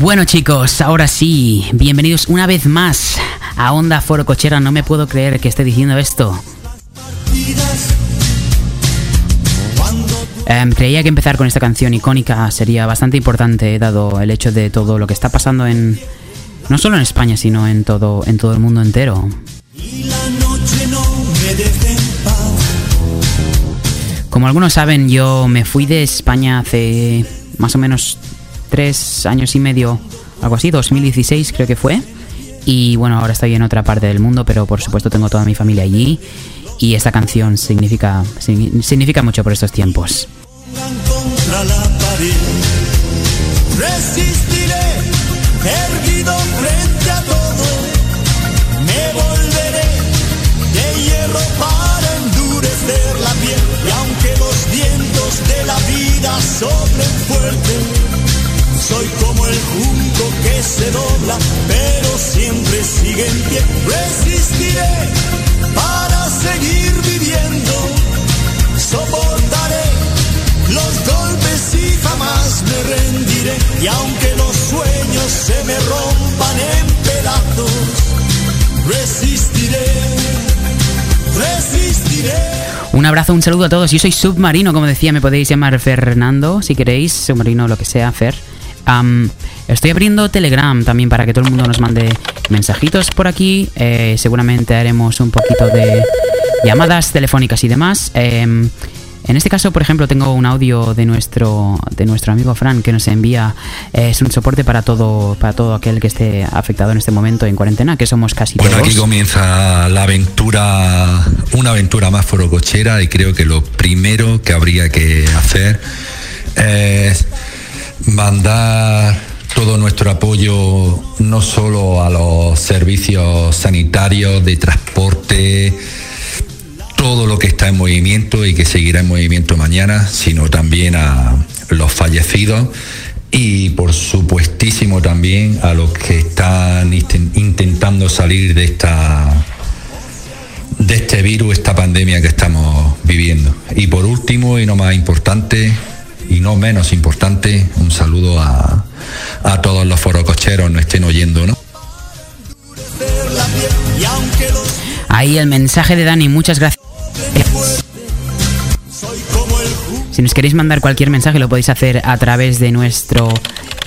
Bueno chicos, ahora sí, bienvenidos una vez más a Onda Foro Cochera. No me puedo creer que esté diciendo esto. Em, creía que empezar con esta canción icónica sería bastante importante, dado el hecho de todo lo que está pasando en. no solo en España, sino en todo, en todo el mundo entero. Como algunos saben, yo me fui de España hace más o menos tres años y medio, algo así, 2016 creo que fue. Y bueno, ahora estoy en otra parte del mundo, pero por supuesto tengo toda mi familia allí. Y esta canción significa, significa mucho por estos tiempos. Contra la pared, resistiré, erguido frente a todo, me volveré de hierro para endurecer la piel. Y aunque los vientos de la vida soplen fuerte, soy como el junco que se dobla, pero siempre sigue en pie. Resistiré para seguir viviendo. Soportaré los golpes y jamás me rendiré. Y aunque los sueños se me rompan en pedazos, resistiré. Resistiré. Un abrazo, un saludo a todos. Yo soy Submarino, como decía, me podéis llamar Fernando si queréis, Submarino, lo que sea, Fer estoy abriendo Telegram también para que todo el mundo nos mande mensajitos por aquí. Eh, seguramente haremos un poquito de llamadas telefónicas y demás. Em, en este caso, por ejemplo, tengo un audio de nuestro de nuestro amigo Fran que nos envía eh, es un soporte para todo para todo aquel que esté afectado en este momento en cuarentena, que somos casi bueno, aquí comienza la aventura, una aventura más forocochera y creo que lo primero que habría que hacer es mandar todo nuestro apoyo no solo a los servicios sanitarios, de transporte, todo lo que está en movimiento y que seguirá en movimiento mañana, sino también a los fallecidos y por supuestísimo también a los que están intentando salir de esta de este virus, esta pandemia que estamos viviendo. Y por último y no más importante, y no menos importante, un saludo a, a todos los forococheros, no estén oyendo, ¿no? Ahí el mensaje de Dani, muchas gracias. Si nos queréis mandar cualquier mensaje lo podéis hacer a través de nuestro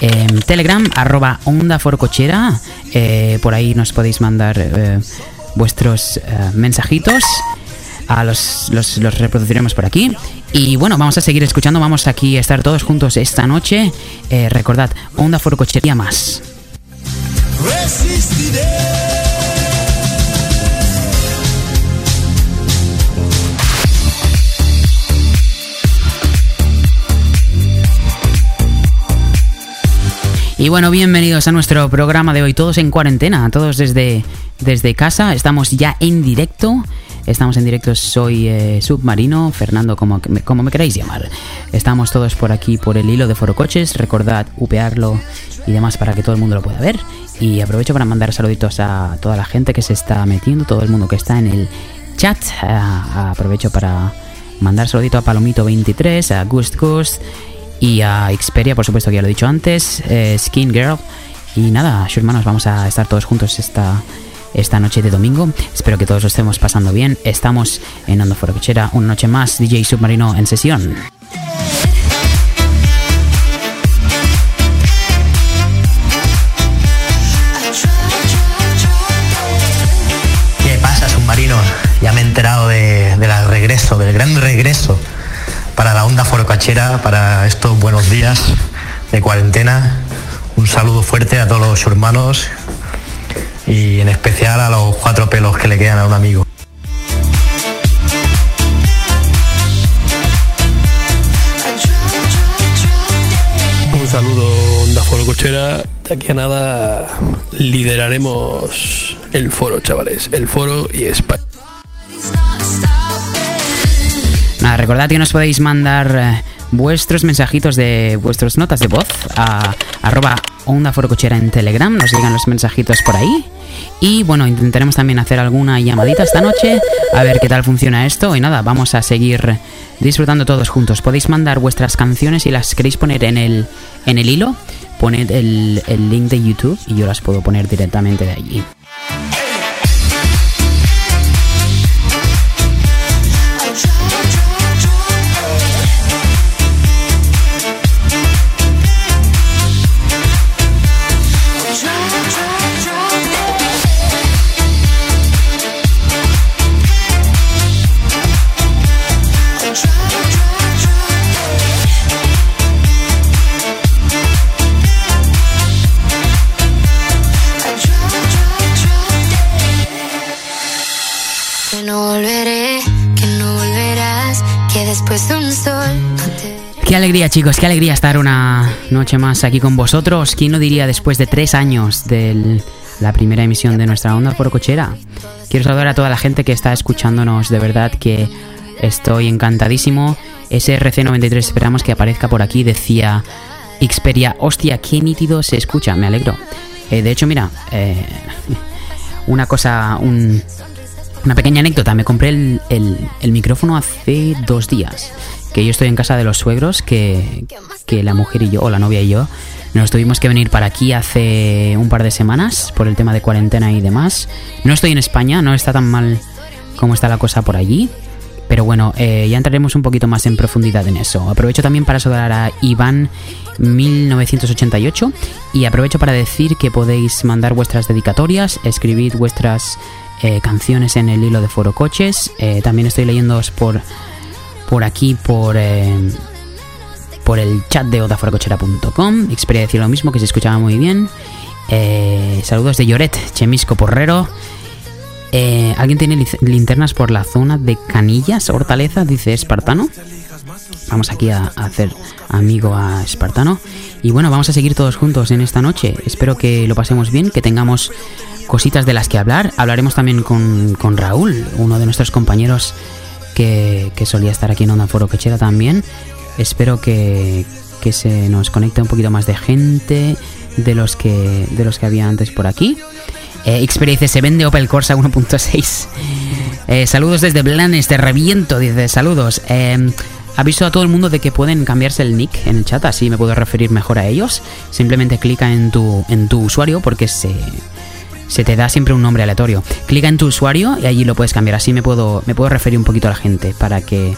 em, Telegram, arroba onda forcochera. Eh, por ahí nos podéis mandar eh, vuestros eh, mensajitos a los, los, reproduciremos por aquí. Y bueno, vamos a seguir escuchando, vamos aquí a estar todos juntos esta noche. Eh, recordad, Onda Forcochería más. Y bueno, bienvenidos a nuestro programa de hoy, todos en cuarentena, todos desde, desde casa, estamos ya en directo Estamos en directo, soy eh, Submarino, Fernando, como, como me queráis llamar. Estamos todos por aquí por el hilo de Foro Coches. Recordad upearlo y demás para que todo el mundo lo pueda ver. Y aprovecho para mandar saluditos a toda la gente que se está metiendo, todo el mundo que está en el chat. aprovecho para mandar saludito a Palomito23, a Ghost Ghost y a Xperia, por supuesto que ya lo he dicho antes, eh, Skin Girl. Y nada, hermanos, vamos a estar todos juntos esta esta noche de domingo. Espero que todos lo estemos pasando bien. Estamos en Onda Forocochera, una noche más, DJ Submarino en sesión. ¿Qué pasa, Submarino? Ya me he enterado de, del regreso, del gran regreso para la Onda Forocochera, para estos buenos días de cuarentena. Un saludo fuerte a todos los hermanos y en especial a los cuatro pelos que le quedan a un amigo. Un saludo Onda Foro Cochera. De aquí a nada lideraremos el foro, chavales. El foro y España. Nada, recordad que nos podéis mandar eh, vuestros mensajitos de vuestras notas de voz a arroba onda forocochera en Telegram. Nos llegan los mensajitos por ahí. Y bueno, intentaremos también hacer alguna llamadita esta noche, a ver qué tal funciona esto. Y nada, vamos a seguir disfrutando todos juntos. Podéis mandar vuestras canciones y las queréis poner en el, en el hilo poned el, el link de YouTube y yo las puedo poner directamente de allí. Qué alegría chicos, qué alegría estar una noche más aquí con vosotros. ¿Quién lo diría después de tres años de la primera emisión de nuestra onda por cochera? Quiero saludar a toda la gente que está escuchándonos, de verdad que estoy encantadísimo. SRC93 esperamos que aparezca por aquí, decía Xperia. Hostia, qué nítido se escucha, me alegro. Eh, de hecho, mira, eh, una cosa, una pequeña anécdota. Me compré el, el micrófono hace dos días que yo estoy en casa de los suegros, que, la mujer y yo, o la novia y yo, nos tuvimos que venir para aquí hace un par de semanas por el tema de cuarentena y demás. No estoy en España, no está tan mal como está la cosa por allí. Pero bueno, eh, ya entraremos un poquito más en profundidad en eso. Aprovecho también para saludar a Iván 1988 y aprovecho para decir que podéis mandar vuestras dedicatorias, escribir vuestras eh, canciones en el hilo de Foro Coches. Eh, también estoy leyéndoos por por aquí, por, eh, por el chat de odaforacochera.com. Experiencia decir lo mismo, que se escuchaba muy bien. Eh, saludos de Lloret, Chemisco Porrero. Eh, ¿Alguien tiene linternas por la zona de Canillas, Hortaleza? Dice Espartano. Vamos aquí a, hacer amigo a Espartano. Y bueno, vamos a seguir todos juntos en esta noche. Espero que lo pasemos bien, que tengamos cositas de las que hablar. Hablaremos también con, con Raúl, uno de nuestros compañeros que, solía estar aquí en Onda Foro Quechera también. Espero que, se nos conecte un poquito más de gente de los que, de los que había antes por aquí. Eh, Xperia se vende Opel Corsa 1.6. Eh, saludos desde Blanes, te reviento, dice, saludos. Eh, aviso a todo el mundo de que pueden cambiarse el nick en el chat, así me puedo referir mejor a ellos. Simplemente clica en tu, en tu usuario porque se, se te da siempre un nombre aleatorio. Clica en tu usuario y allí lo puedes cambiar. Así me puedo, me puedo referir un poquito a la gente para que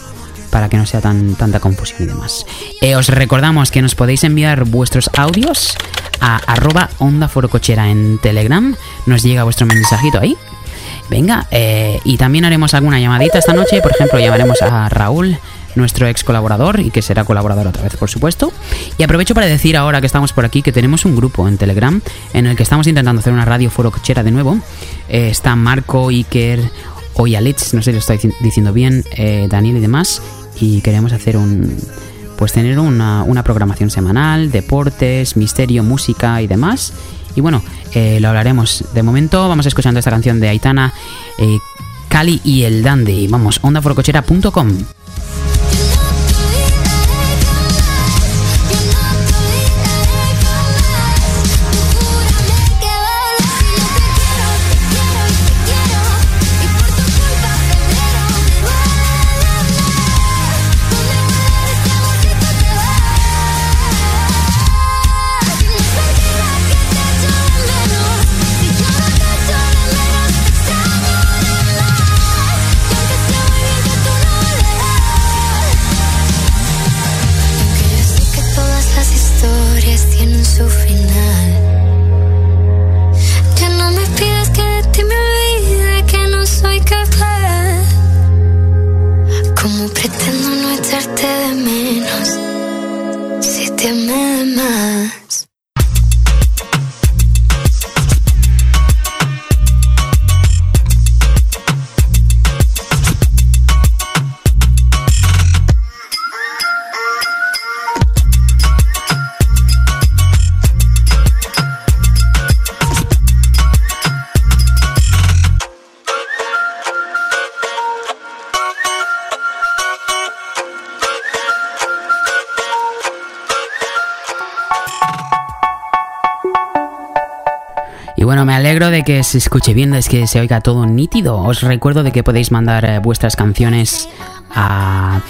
para que no sea tan, tanta confusión y demás. Eh, os recordamos que nos podéis enviar vuestros audios a arroba onda forocochera en Telegram. Nos llega vuestro mensajito ahí. Venga, eh, y también haremos alguna llamadita esta noche. Por ejemplo, llamaremos a Raúl nuestro ex colaborador y que será colaborador otra vez, por supuesto. Y aprovecho para decir ahora que estamos por aquí que tenemos un grupo en Telegram en el que estamos intentando hacer una radio foro cochera de nuevo. Eh, está Marco, Iker, Oyalitz, no sé si lo estoy diciendo bien, eh, Daniel y demás. Y queremos hacer un. Pues tener una, una programación semanal, deportes, misterio, música y demás. Y bueno, eh, lo hablaremos. De momento vamos escuchando esta canción de Aitana, Cali y el Dandy. Vamos, ondaforocochera.com. escuche bien, es que se oiga todo nítido. Os recuerdo de que podéis mandar eh, vuestras canciones a,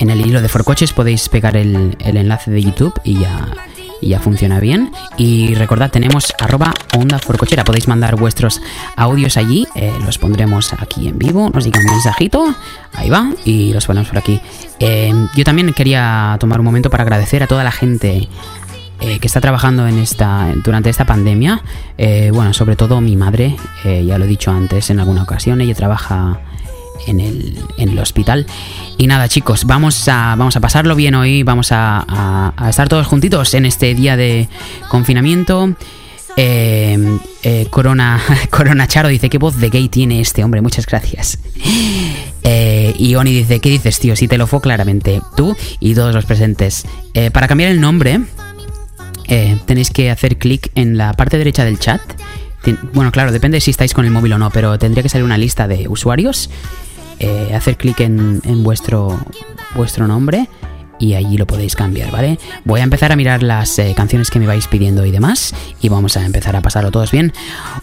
en el hilo de Forcoches, podéis pegar el, enlace de YouTube y ya, y ya funciona bien. Y recordad, tenemos arroba onda forcochera. Podéis mandar vuestros audios allí, eh, los pondremos aquí en vivo, nos digan un mensajito, ahí va, y los ponemos por aquí. Eh, yo también quería tomar un momento para agradecer a toda la gente eh, que está trabajando en esta durante esta pandemia. bueno, sobre todo mi madre, ya lo he dicho antes en alguna ocasión, ella trabaja en el, en el hospital. Y nada, chicos, vamos a, vamos a pasarlo bien hoy, vamos a, estar todos juntitos en este día de confinamiento. Eh, eh, Corona, Corona Charo dice, ¿qué voz de gay tiene este hombre? Muchas gracias. Eh, y Oni dice, ¿qué dices, tío? Si te lo fue claramente tú y todos los presentes. para cambiar el nombre, tenéis que hacer clic en la parte derecha del chat. Bueno, claro, depende si estáis con el móvil o no, pero tendría que salir una lista de usuarios eh, hacer clic en, vuestro, vuestro nombre y allí lo podéis cambiar, ¿vale? Voy a empezar a mirar las eh, canciones que me vais pidiendo y demás y vamos a empezar a pasarlo todos bien.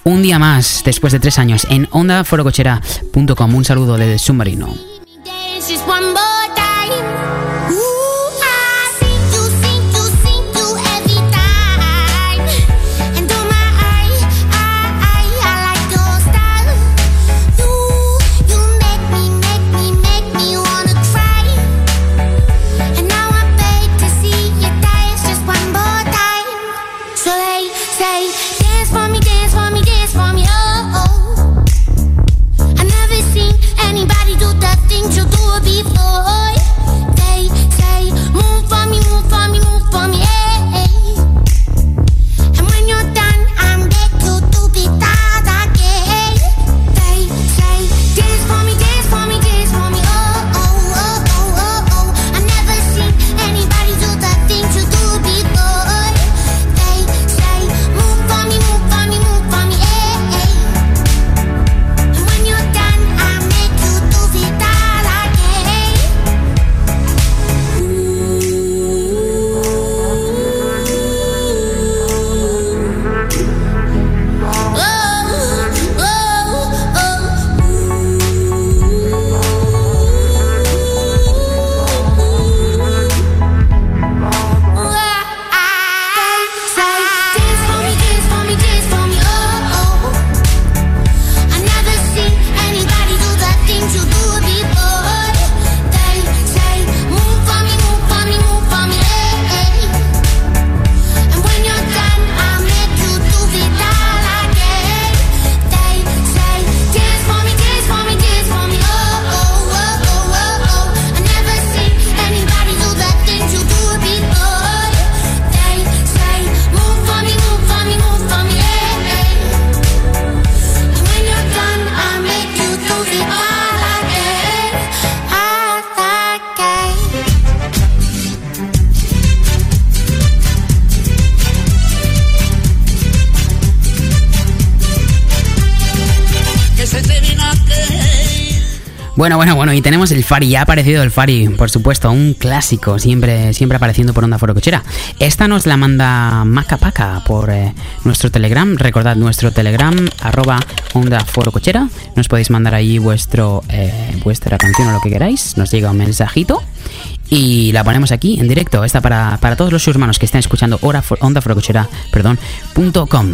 Un día más, después de tres años, en ondaforocochera.com. Un saludo desde Submarino. Bueno, y tenemos el Fari, ya ha aparecido el Fari, por supuesto, un clásico, siempre, siempre apareciendo por Onda Foro Cochera. Esta nos la manda Macapaca por eh, nuestro Telegram, recordad nuestro Telegram, arroba Onda Foro Cochera, nos podéis mandar ahí vuestro, eh, vuestra canción o lo que queráis, nos llega un mensajito y la ponemos aquí en directo, esta para, para todos los hermanos que están escuchando Onda Foro Cochera, perdón, punto com.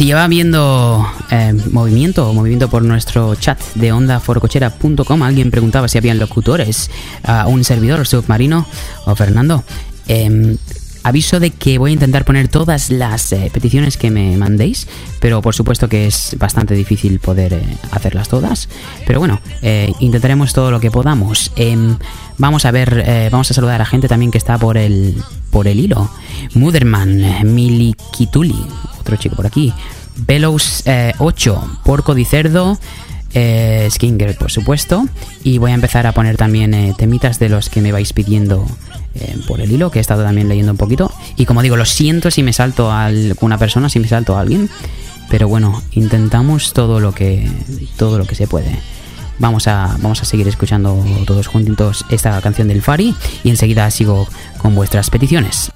Si lleva viendo eh, movimiento, movimiento por nuestro chat de ondaforcochera.com, alguien preguntaba si habían locutores a un servidor submarino o Fernando. Em, aviso de que voy a intentar poner todas las eh, peticiones que me mandéis, pero por supuesto que es bastante difícil poder eh, hacerlas todas. Pero bueno, intentaremos todo lo que podamos. Em, vamos a ver, vamos a saludar a gente también que está por el por el hilo. Motherman, Milikituli, otro chico por aquí. Velos 8, eh, Porco di Cerdo, eh, Skinger, por supuesto. Y voy a empezar a poner también eh, temitas de los que me vais pidiendo por el hilo, que he estado también leyendo un poquito. Y como digo, lo siento si me salto a alguna persona, si me salto a alguien. Pero bueno, intentamos todo lo que, todo lo que se puede. Vamos a, vamos a seguir escuchando todos juntos esta canción del Fari y enseguida sigo con vuestras peticiones.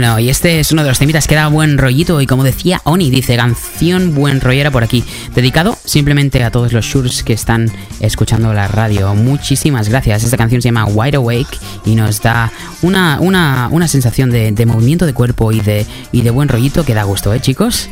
Bueno, y este es uno de los temitas que da buen rollito y como decía Oni, dice canción buen rollera por aquí, dedicado simplemente a todos los shurs que están escuchando la radio. Muchísimas gracias. Esta canción se llama Wide Awake y nos da una, una, una sensación de, de, movimiento de cuerpo y de, y de buen rollito que da gusto, ¿eh chicos?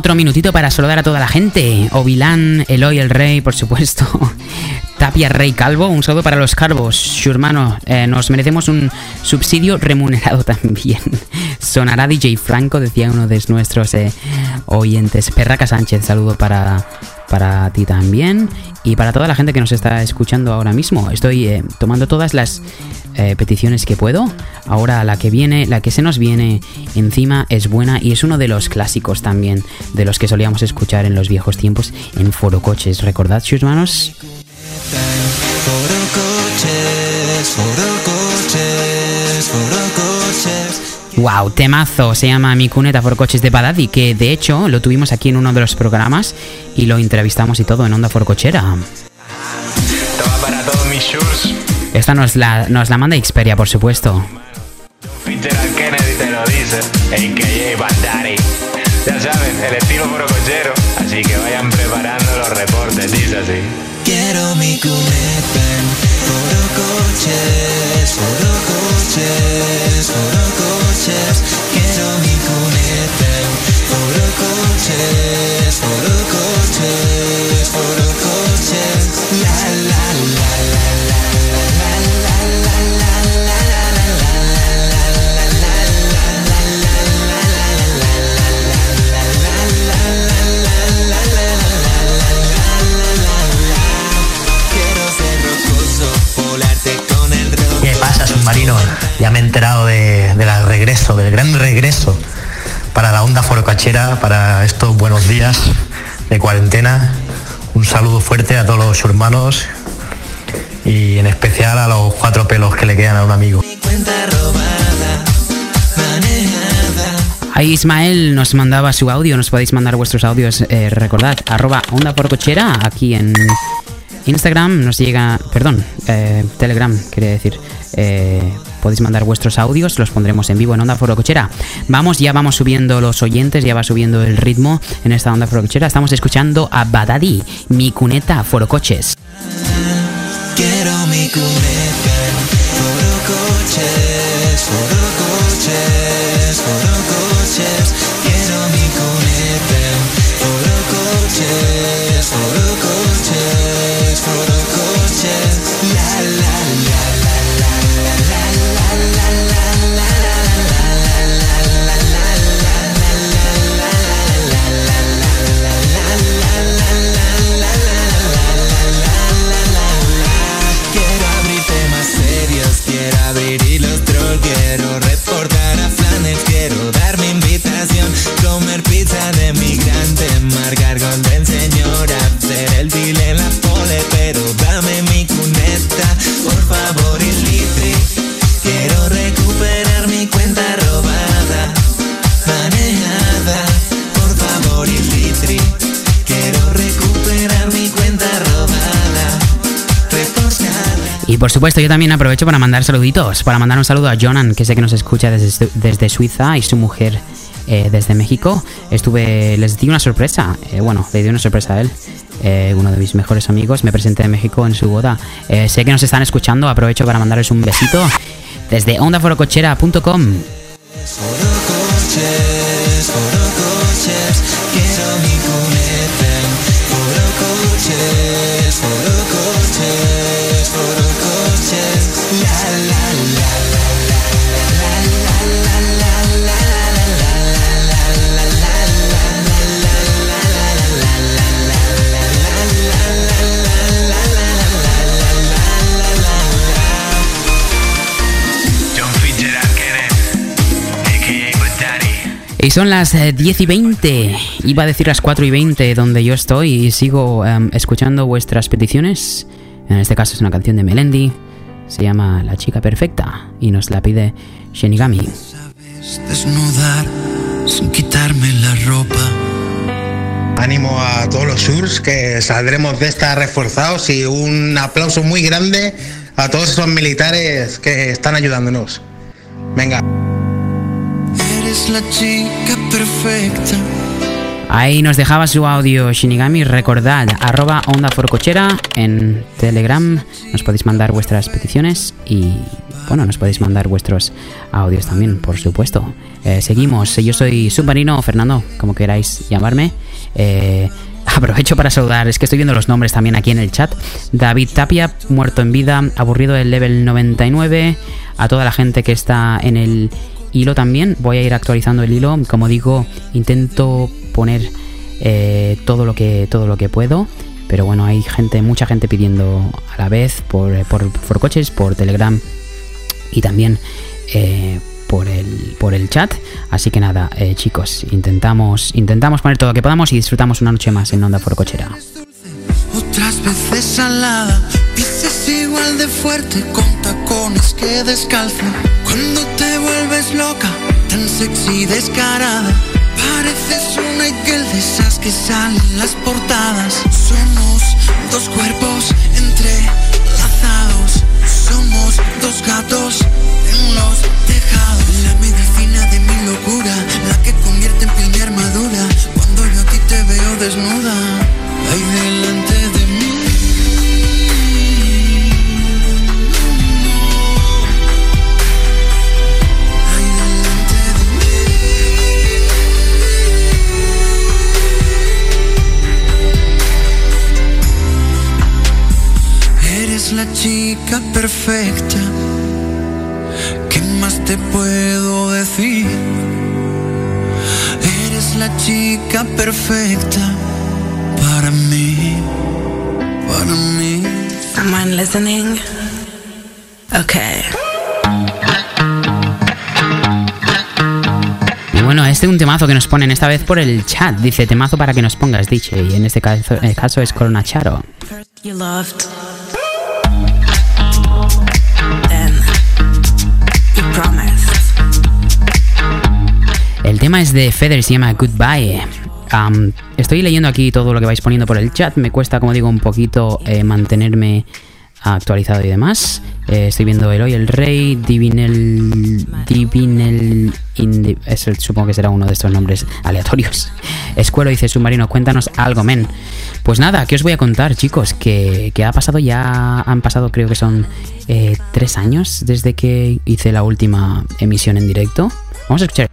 Otro minutito para saludar a toda la gente. Ovilán, Eloy el Rey, por supuesto. Tapia Rey Calvo, un saludo para los calvos. Su hermano, eh, nos merecemos un subsidio remunerado también. Sonará DJ Franco, decía uno de nuestros eh, oyentes. Perraca Sánchez, saludo para, para ti también. Y para toda la gente que nos está escuchando ahora mismo. Estoy eh, tomando todas las eh, peticiones que puedo. Ahora la que viene, la que se nos viene encima es buena y es uno de los clásicos también de los que solíamos escuchar en los viejos tiempos en Foro Coches. ¿Recordad sus manos? Wow, temazo, se llama Mi cuneta por coches de Badadi, que de hecho lo tuvimos aquí en uno de los programas y lo entrevistamos y todo en Onda Forcochera. para todos mis esta nos la, nos la manda Xperia, por supuesto. Fitzgerald Kennedy te lo dice. Ya saben, el estilo cochero, así que vayan preparando los reportes, dice así. Quiero mi cuneta foro coches, foro coches, foro coches. Quiero mi cuneta en foro coches, foro coches, foro coches. La la la Marino, ya me he enterado de, del regreso, del gran regreso para la onda forocachera, para estos buenos días de cuarentena. Un saludo fuerte a todos los hermanos y en especial a los cuatro pelos que le quedan a un amigo. Ahí Ismael nos mandaba su audio, nos podéis mandar vuestros audios, eh, recordad, arroba onda por cochera, aquí en Instagram nos llega, perdón, eh, Telegram, quería decir, eh, podéis mandar vuestros audios, los pondremos en vivo en Onda Foro Cochera. Vamos, ya vamos subiendo los oyentes, ya va subiendo el ritmo en esta Onda Foro Cochera. Estamos escuchando a Badadi, mi cuneta Foro Coches. Quiero mi cuneta, Foro Coches. Por supuesto, yo también aprovecho para mandar saluditos. Para mandar un saludo a Jonan, que sé que nos escucha desde, Suiza, y su mujer eh, desde México. Estuve, les di una sorpresa. eh, bueno, le di una sorpresa a él. eh, uno de mis mejores amigos. Me presenté en México en su boda. Sé que nos están escuchando. Aprovecho para mandarles un besito desde ondaforocochera.com. Y son las eh, 10 y 20, iba a decir las 4 y 20 donde yo estoy y sigo em, escuchando vuestras peticiones. En este caso es una canción de Melendi, se llama La chica perfecta y nos la pide Shinigami. Desnudar sin quitarme la ropa. Ánimo a todos los Surs que saldremos de esta reforzados y un aplauso muy grande a todos esos militares que están ayudándonos. Venga. La chica perfecta. Ahí nos dejaba su audio Shinigami, recordad, arroba onda en Telegram, nos podéis mandar vuestras peticiones y bueno, nos podéis mandar vuestros audios también, por supuesto. Eh, seguimos, yo soy Submarino, Fernando, como queráis llamarme. Eh, aprovecho para saludar, es que estoy viendo los nombres también aquí en el chat. David Tapia, muerto en vida, aburrido del level 99, a toda la gente que está en el hilo también. Voy a ir actualizando el hilo. Como digo, intento poner eh, todo lo que todo lo que puedo. Pero bueno, hay gente, mucha gente pidiendo a la vez por, por, por coches, por Telegram y también eh, por el por el chat. Así que nada, eh, chicos, intentamos intentamos poner todo lo que podamos y disfrutamos una noche más en Onda Forcochera. Otras veces igual de fuerte tacones que descalza. Cuando te vuelves loca, tan sexy y descarada, pareces una Igel de esas que salen en las portadas. Somos dos cuerpos entrelazados, somos dos gatos en los tejados. La medicina de mi locura, la que convierte en piel mi armadura. Cuando yo a ti te veo desnuda, delante de. Eres la chica perfecta. ¿Qué más te puedo decir? Eres la chica perfecta para mí, para mí. Someone listening? Okay. Y bueno, este es un temazo que nos ponen esta vez por el chat. Dice temazo para que nos pongas, DJ. Y en este caso, el caso es Corona Charo. Tema es de Feather, se llama Goodbye. estoy leyendo aquí todo lo que vais poniendo por el chat. Me cuesta, como digo, un poquito eh, mantenerme actualizado y demás. Eh, estoy viendo Eloy el Rey, Divinel. Divinel. supongo que será uno de estos nombres aleatorios. Escuelo dice Submarino, cuéntanos algo, men. Pues nada, ¿qué os voy a contar, chicos? Que, ha pasado ya. Han pasado, creo que son eh, tres años desde que hice la última emisión en directo. Vamos a escuchar.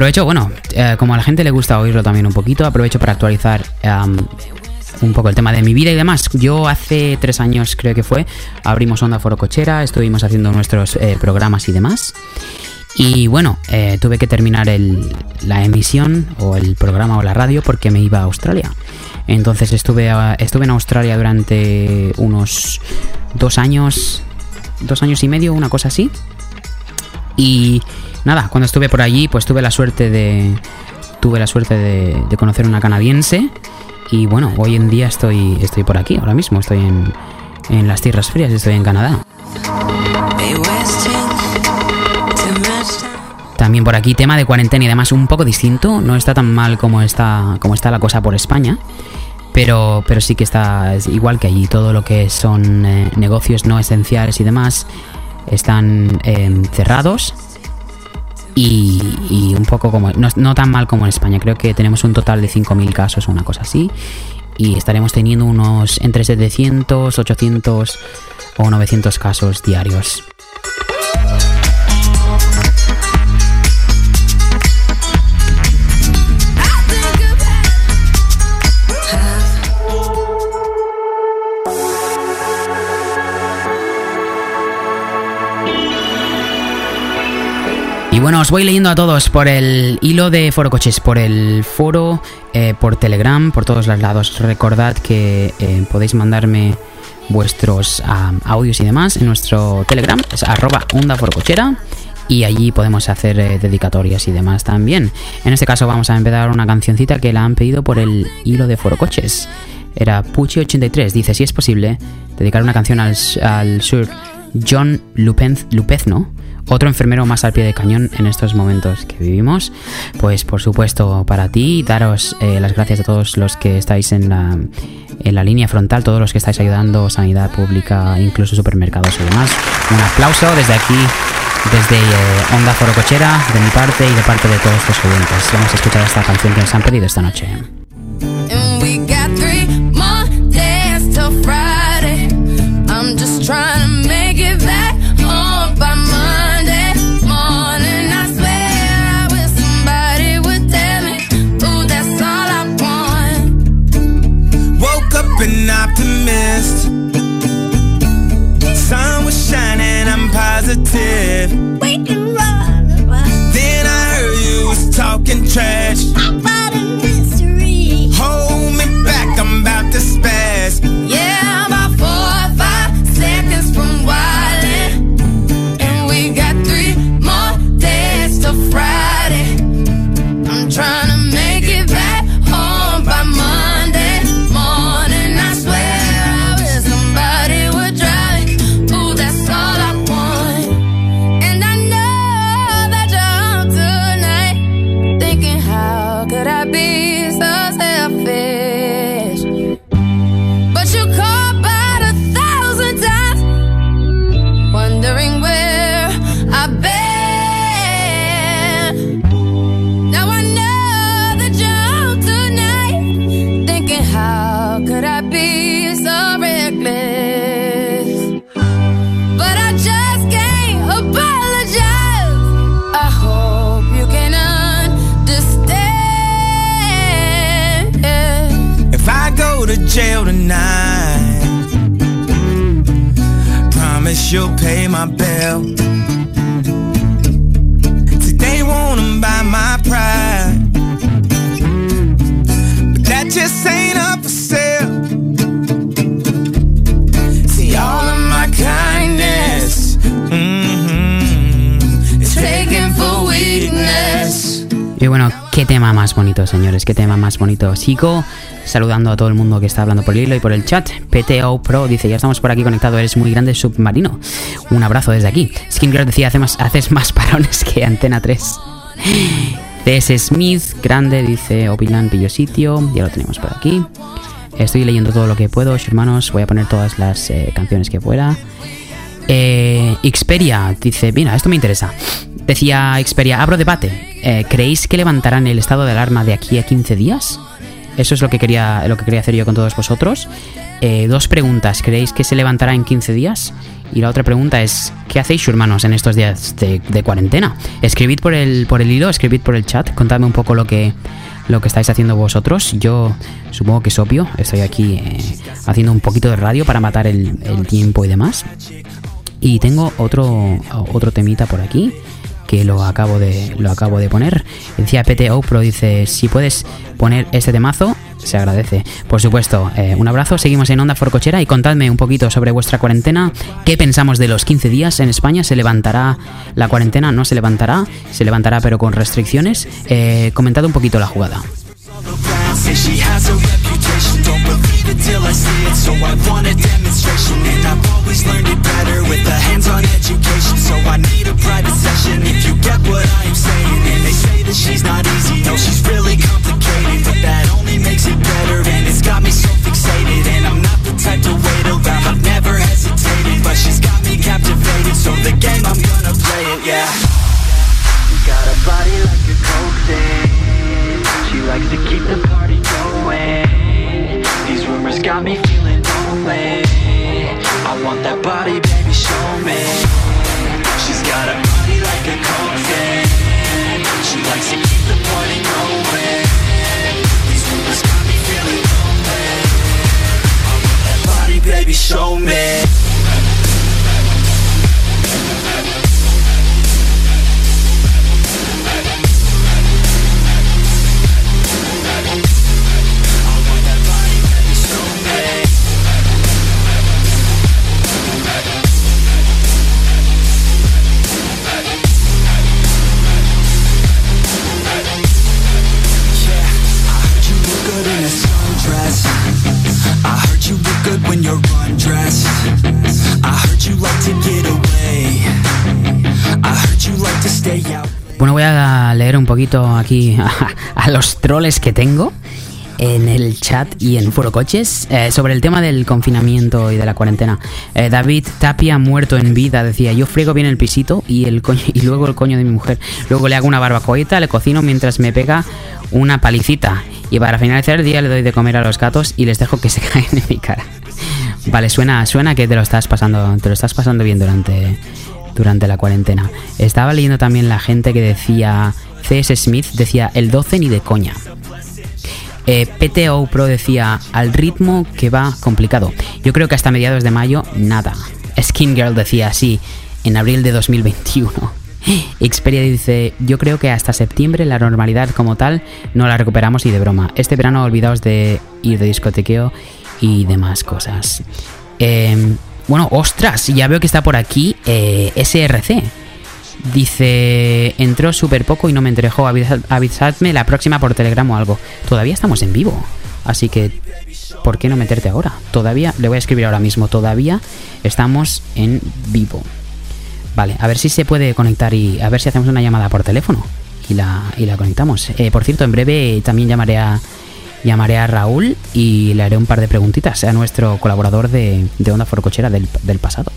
Aprovecho, bueno, eh, como a la gente le gusta oírlo también un poquito, aprovecho para actualizar un poco el tema de mi vida y demás. Yo hace tres años creo que fue, abrimos Onda Foro Cochera, estuvimos haciendo nuestros eh, programas y demás. Y bueno, eh, tuve que terminar la emisión o el programa o la radio porque me iba a Australia. Entonces estuve, estuve en Australia durante unos dos años, dos años y medio, una cosa así. Y nada, cuando estuve por allí, pues tuve la suerte de. Tuve la suerte de, conocer una canadiense. Y bueno, hoy en día estoy, estoy por aquí, ahora mismo. Estoy en, en las Tierras Frías, estoy en Canadá. También por aquí tema de cuarentena y demás un poco distinto. No está tan mal como está, como está la cosa por España. Pero, pero sí que está igual que allí. Todo lo que son eh, negocios no esenciales y demás están eh, cerrados y, un poco como, no, tan mal como en España, creo que tenemos un total de 5.000 casos o una cosa así, y estaremos teniendo unos entre 700, 800 o 900 casos diarios. Y bueno, os voy leyendo a todos por el hilo de Foro Coches, por el foro, eh, por Telegram, por todos los lados. Recordad que eh, podéis mandarme vuestros audios y demás en nuestro Telegram, es arroba onda y allí podemos hacer eh, dedicatorias y demás también. En este caso vamos a empezar una cancioncita que la han pedido por el hilo de Foro Coches. Era Pucci83, dice si es posible dedicar una canción al, al sur John Lupezno otro enfermero más al pie de cañón en estos momentos que vivimos. Pues por supuesto para ti, daros eh, las gracias a todos los que estáis en la, en la línea frontal, todos los que estáis ayudando, sanidad pública, incluso supermercados y demás. Un aplauso desde aquí, desde eh, Onda Foro Cochera, de mi parte y de parte de todos los oyentes. Vamos a escuchar esta canción que nos han pedido esta noche. Of my mm-hmm. Y bueno, qué tema más bonito, señores, qué tema más bonito. Sigo saludando a todo el mundo que está hablando por el hilo y por el chat. PTO Pro dice, ya estamos por aquí conectados, eres muy grande submarino. Un abrazo desde aquí. Skin decía, Hace más, haces más parones que Antena 3. CS Smith, grande, dice, Opilan, pillo sitio. Ya lo tenemos por aquí. Estoy leyendo todo lo que puedo, hermanos. Voy a poner todas las eh, canciones que pueda. Eh, Xperia dice, mira, esto me interesa. Decía Xperia, abro debate. Eh, ¿Creéis que levantarán el estado de alarma de aquí a 15 días? Eso es lo que quería, lo que quería hacer yo con todos vosotros. Eh, dos preguntas. ¿Creéis que se levantará en 15 días? Y la otra pregunta es, ¿qué hacéis, hermanos, en estos días de, cuarentena? Escribid por el, por el hilo, escribid por el chat, contadme un poco lo que, lo que estáis haciendo vosotros. Yo supongo que es obvio, estoy aquí eh, haciendo un poquito de radio para matar el, el tiempo y demás. Y tengo otro, otro temita por aquí que lo acabo de lo acabo de poner. Decía PTO Pro dice, si puedes poner este temazo, se agradece. Por supuesto, eh, un abrazo, seguimos en Onda Forcochera y contadme un poquito sobre vuestra cuarentena, qué pensamos de los 15 días en España, se levantará la cuarentena, no se levantará, se levantará pero con restricciones. Eh, comentad un poquito la jugada. Say she has a reputation, don't believe it till I see it. So I want a demonstration And I've always learned it better with a hands-on education. So I need a private session if you get what I am saying. And they say that she's not easy, no she's really complicated But that only makes it better and it's got me so fixated. And I'm not the type to wait around, I've never hesitated But she's got me captivated, so the game I'm gonna play it, yeah. Got a body like a coke She likes to keep the Bueno, voy a leer un poquito aquí a, los troles que tengo en el chat y en Foro Coches eh, sobre el tema del confinamiento y de la cuarentena. Eh, David Tapia, muerto en vida, decía: Yo friego bien el pisito y, el coño, y luego el coño de mi mujer. Luego le hago una barbacoita, le cocino mientras me pega una palicita. Y para finalizar el día le doy de comer a los gatos y les dejo que se caigan en mi cara. Vale, suena, suena que te lo estás pasando, te lo estás pasando bien durante, durante la cuarentena. Estaba leyendo también la gente que decía, CS Smith decía, el 12 ni de coña. Eh, PTO Pro decía, al ritmo que va complicado. Yo creo que hasta mediados de mayo, nada. Skin Girl decía, sí, en abril de 2021. Xperia dice, yo creo que hasta septiembre la normalidad como tal no la recuperamos y de broma. Este verano olvidaos de ir de discotequeo y demás cosas. Eh, bueno, ostras, ya veo que está por aquí eh, SRC. Dice, entró súper poco y no me. Avisad, avisadme la próxima por Telegram o algo. Todavía estamos en vivo. Así que, ¿por qué no meterte ahora? Todavía, le voy a escribir ahora mismo. Todavía estamos en vivo. Vale, a ver si se puede conectar y a ver si hacemos una llamada por teléfono. Y la, y la conectamos. Eh, por cierto, en breve también llamaré a, llamaré a Raúl y le haré un par de preguntitas a nuestro colaborador de, de Onda Forcochera del, del pasado.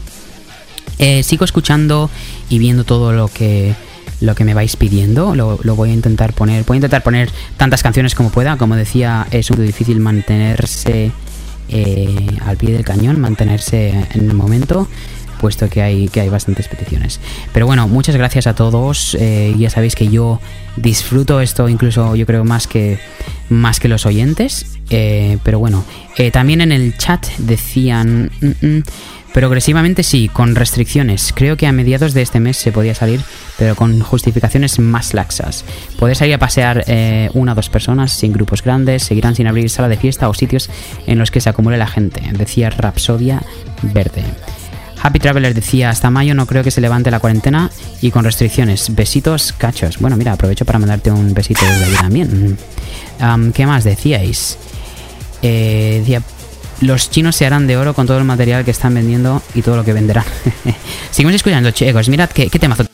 Eh, sigo escuchando y viendo todo lo que lo que me vais pidiendo. Lo, lo, voy a intentar poner. Voy a intentar poner tantas canciones como pueda. Como decía, es muy difícil mantenerse eh, al pie del cañón, mantenerse en el momento. Puesto que hay, que hay bastantes peticiones. Pero bueno, muchas gracias a todos. Eh, ya sabéis que yo disfruto esto incluso yo creo más que, más que los oyentes. Eh, pero bueno, eh, también en el chat decían... mm, mm, progresivamente sí, con restricciones. Creo que a mediados de este mes se podía salir, pero con justificaciones más laxas. Poder salir a pasear eh, una o dos personas sin grupos grandes, seguirán sin abrir sala de fiesta o sitios en los que se acumule la gente, decía Rapsodia Verde. Happy Traveler decía, hasta mayo no creo que se levante la cuarentena y con restricciones. Besitos, cachos. Bueno, mira, aprovecho para mandarte un besito desde aquí también. Am, ¿Qué más decíais? Eh, decía, los chinos se harán de oro con todo el material que están vendiendo y todo lo que venderán. Seguimos escuchando, chicos. Mirad qué, qué temazo.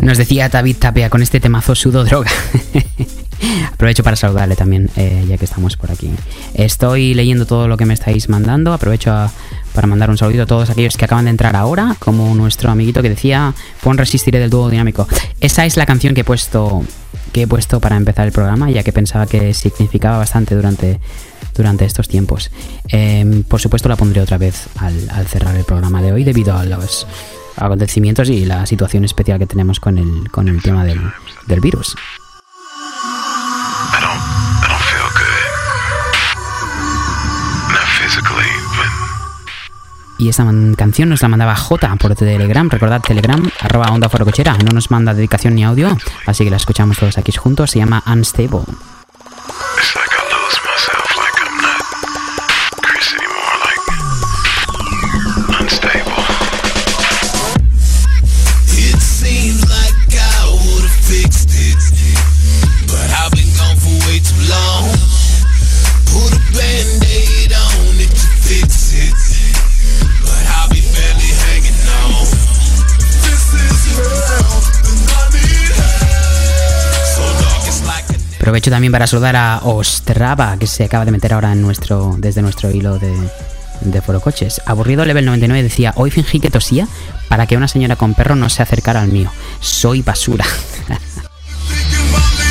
Nos decía David Tapia con este temazo sudo droga. Aprovecho para saludarle también, eh, ya que estamos por aquí. Estoy leyendo todo lo que me estáis mandando. Aprovecho a- para mandar un saludito a todos aquellos que acaban de entrar ahora, como nuestro amiguito que decía, pon resistiré del dúo dinámico. Esa es la canción que he puesto que he puesto para empezar el programa, ya que pensaba que significaba bastante durante, durante estos tiempos. Eh, por supuesto la pondré otra vez al, al cerrar el programa de hoy debido a los acontecimientos y la situación especial que tenemos con el, con el tema del, del virus. Y esta canción nos la mandaba J por Telegram. Recordad Telegram, arroba onda cochera. No nos manda dedicación ni audio, así que la escuchamos todos aquí juntos. Se llama Unstable. Aprovecho también para saludar a Ostrava, que se acaba de meter ahora en nuestro, desde nuestro hilo de, de Foro Coches. Aburrido Level 99 decía, hoy fingí que tosía para que una señora con perro no se acercara al mío. Soy basura.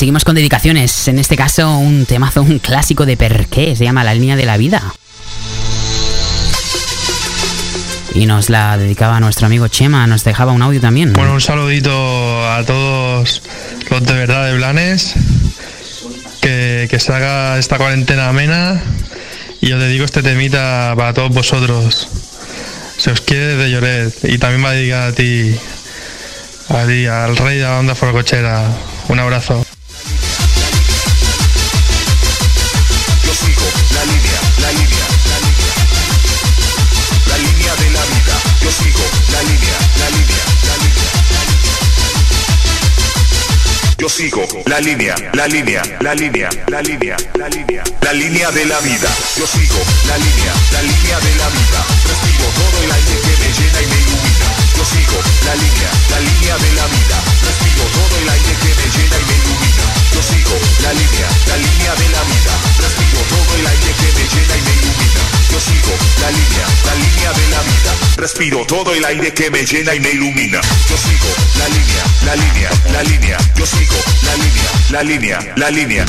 seguimos con dedicaciones. En este caso, un temazo, un clásico de Perqué. Se llama La línea de la vida. Y nos la dedicaba nuestro amigo Chema. Nos dejaba un audio también. Bueno, un saludito a todos los de verdad de Blanes. Que, que se haga esta cuarentena amena. Y os dedico este temita para todos vosotros. Se os quiere de Lloret. Y también va a dedicar a ti, a ti, al rey de la banda Forcochera. Un abrazo. 5. La línea, la línea, la línea, la línea, la línea, la línea de la vida. Yo sigo la línea, la línea de la vida. Respiro todo el aire que me llena y me ilumina. Yo sigo la línea, la línea de la vida. Respiro todo el aire que me llena y me ilumina. Yo sigo la línea, la línea de la vida. Respiro todo el aire que me llena y me ilumina. Yo sigo la línea, la línea de la vida. Respiro todo el aire que me llena y me ilumina. Yo sigo la línea, la línea, la línea. Yo sigo la línea, la línea, la línea.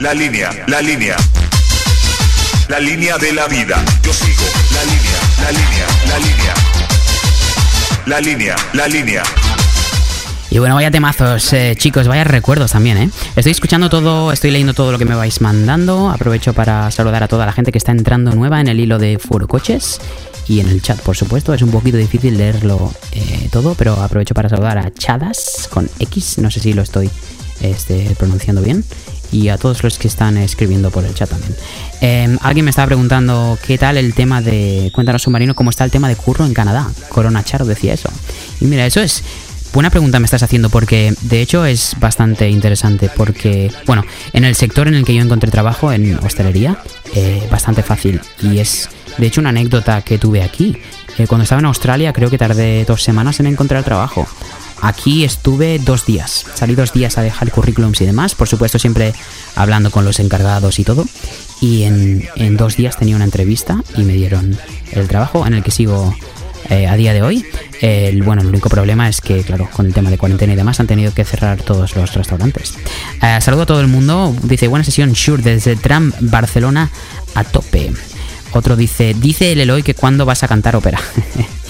La línea, la línea. La línea de la vida. Yo sigo la línea, la línea, la línea. La línea, la línea. Y bueno, vaya temazos, eh, chicos, vaya recuerdos también, ¿eh? Estoy escuchando todo, estoy leyendo todo lo que me vais mandando. Aprovecho para saludar a toda la gente que está entrando nueva en el hilo de Furocoches y en el chat, por supuesto. Es un poquito difícil leerlo eh, todo, pero aprovecho para saludar a Chadas con X, no sé si lo estoy este, pronunciando bien. Y a todos los que están escribiendo por el chat también. Eh, alguien me estaba preguntando qué tal el tema de. Cuéntanos, submarino, cómo está el tema de curro en Canadá. Corona Charo decía eso. Y mira, eso es. Buena pregunta me estás haciendo porque de hecho es bastante interesante porque, bueno, en el sector en el que yo encontré trabajo, en hostelería, eh, bastante fácil. Y es, de hecho, una anécdota que tuve aquí. Cuando estaba en Australia creo que tardé dos semanas en encontrar trabajo. Aquí estuve dos días. Salí dos días a dejar currículums y demás. Por supuesto, siempre hablando con los encargados y todo. Y en, en dos días tenía una entrevista y me dieron el trabajo en el que sigo eh, a día de hoy. Bueno, el único problema es que, claro, con el tema de cuarentena y demás han tenido que cerrar todos los restaurantes. Eh, saludo a todo el mundo. Dice, buena sesión, Sure, desde Tram Barcelona a tope. Otro dice, dice el Eloy que cuando vas a cantar ópera.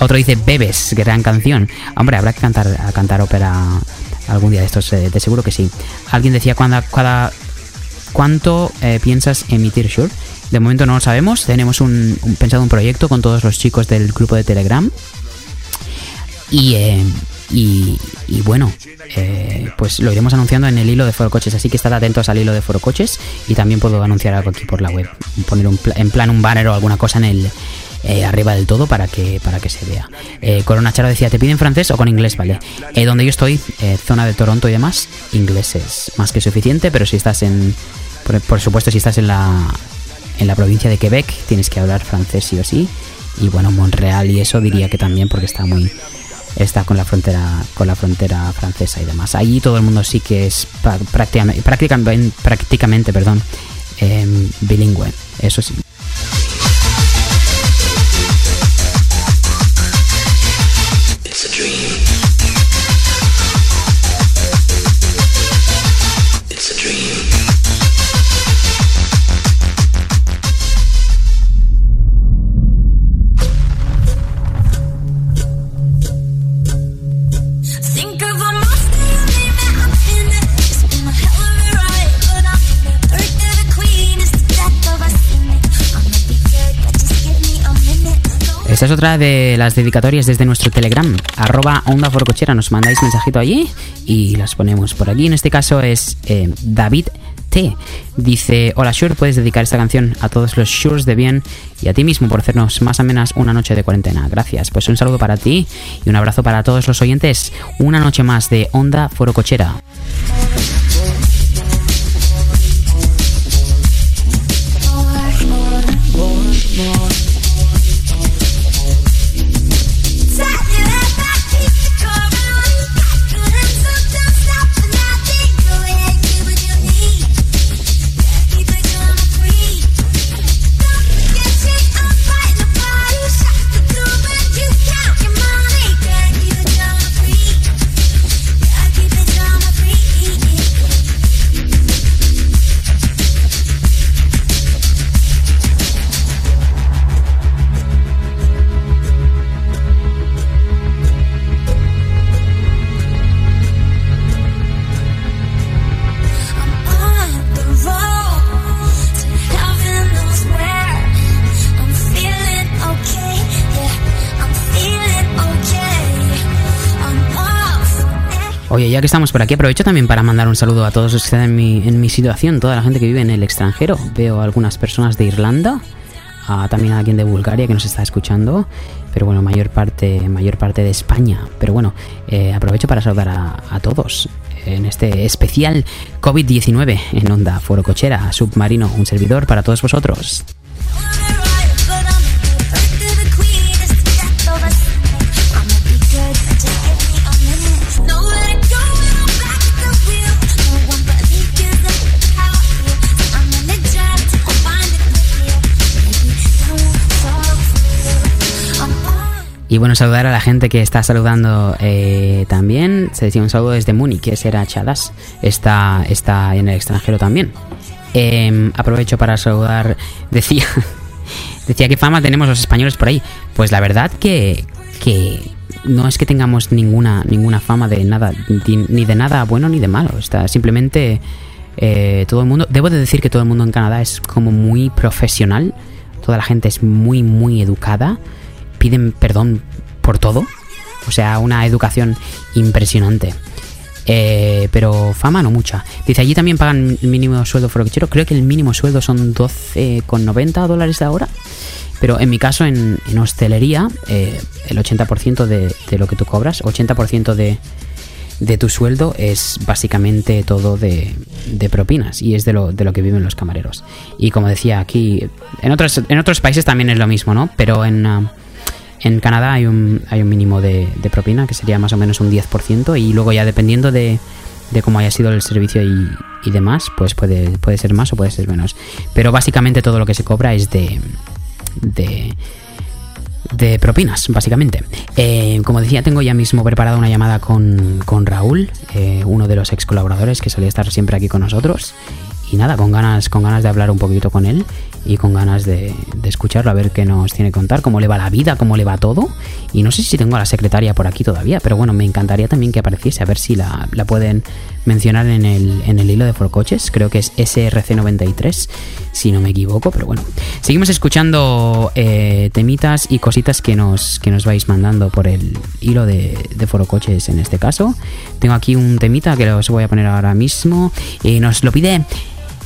Otro dice, bebes, gran canción. Hombre, habrá que cantar, cantar ópera algún día de estos, eh, de seguro que sí. Alguien decía, ¿cuándo, cada, ¿cuánto eh, piensas emitir Sure? De momento no lo sabemos. Tenemos un, pensado un proyecto con todos los chicos del grupo de Telegram. Y, eh, y, y bueno, eh, pues lo iremos anunciando en el hilo de Foro Coches. Así que estad atentos al hilo de Foro Coches. Y también puedo anunciar algo aquí por la web. Poner un pla- en plan un banner o alguna cosa en el. Eh, arriba del todo para que para que se vea. Eh, Corona Charo decía, ¿te piden francés o con inglés? Vale. Eh, donde yo estoy, eh, zona de Toronto y demás, inglés es más que suficiente, pero si estás en, por, supuesto, si estás en la, en la provincia de Quebec, tienes que hablar francés sí o sí. Y bueno, Montreal y eso diría que también porque está muy está con la frontera con la frontera francesa y demás. Allí todo el mundo sí que es prácticamente prácticamente, prácticamente perdón, em, bilingüe. Eso sí. Esta es otra de las dedicatorias desde nuestro Telegram, arroba onda forcochera. Nos mandáis mensajito allí y las ponemos por aquí. En este caso es eh, David T. Dice, hola Shure, puedes dedicar esta canción a todos los Shures de bien y a ti mismo por hacernos más amenas una noche de cuarentena. Gracias. Pues un saludo para ti y un abrazo para todos los oyentes. Una noche más de Onda Forocochera. Keep Oye, ya que estamos por aquí, aprovecho también para mandar un saludo a todos los que están en mi, en mi situación, toda la gente que vive en el extranjero. Veo algunas personas de Irlanda, a- también a alguien de Bulgaria que nos está escuchando, pero bueno, mayor parte, mayor parte de España. Pero bueno, eh, aprovecho para saludar a, a todos en este especial COVID-19 en Onda Foro Cochera, Submarino, un servidor para todos vosotros. Y bueno, saludar a la gente que está saludando eh, también. Se decía un saludo desde Múnich, que será Chadas. Está, está en el extranjero también. Em, aprovecho para saludar. Decía. Decía qué fama tenemos los españoles por ahí. Pues la verdad que. que no es que tengamos ninguna, ninguna fama de nada, ni de nada bueno ni de malo. Está simplemente. eh, todo el mundo. Debo de decir que todo el mundo en Canadá es como muy profesional. Toda la gente es muy, muy educada piden perdón por todo. O sea, una educación impresionante. Eh, pero fama no mucha. Dice, allí también pagan el mínimo sueldo foroquechero. Creo que el mínimo sueldo son 12,90 dólares de ahora. Pero en mi caso, en, en hostelería, eh, el 80% de, de lo que tú cobras, 80% de, de tu sueldo es básicamente todo de, de propinas y es de lo, de lo que viven los camareros. Y como decía aquí, en otros, en otros países también es lo mismo, ¿no? Pero en, ah, en Canadá hay un, hay un mínimo de, de propina que sería más o menos un 10% y luego ya dependiendo de, de cómo haya sido el servicio y, y demás, pues puede, puede ser más o puede ser menos. Pero básicamente todo lo que se cobra es de... de de propinas, básicamente. Eh, como decía, tengo ya mismo preparada una llamada con, con Raúl, eh, uno de los ex colaboradores que solía estar siempre aquí con nosotros. Y nada, con ganas, con ganas de hablar un poquito con él y con ganas de, de escucharlo, a ver qué nos tiene que contar, cómo le va la vida, cómo le va todo. Y no sé si tengo a la secretaria por aquí todavía, pero bueno, me encantaría también que apareciese, a ver si la, la pueden mencionar en el, en el hilo de Forcoches. Creo que es SRC93, si no me equivoco, pero bueno. Seguimos escuchando eh, temitas y cositas que nos, que nos vais mandando por el hilo de, de Forocoches en este caso. Tengo aquí un temita que os voy a poner ahora mismo. Y nos lo pide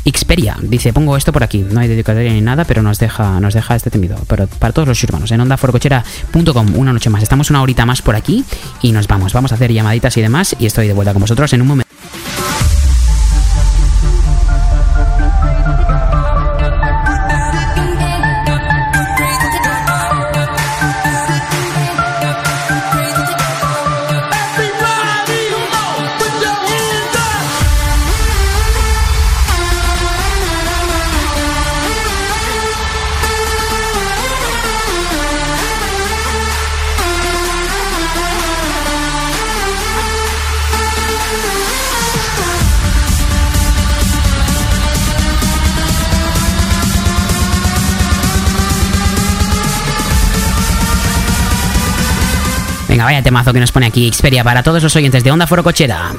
Xperia. Dice, pongo esto por aquí. No hay dedicatoria ni nada, pero nos deja, nos deja este temido. Pero para todos los urbanos, en ondaforocochera.com, una noche más. Estamos una horita más por aquí y nos vamos. Vamos a hacer llamaditas y demás. Y estoy de vuelta con vosotros en un momento. Vaya temazo que nos pone aquí Xperia para todos los oyentes de Onda Foro Cochera.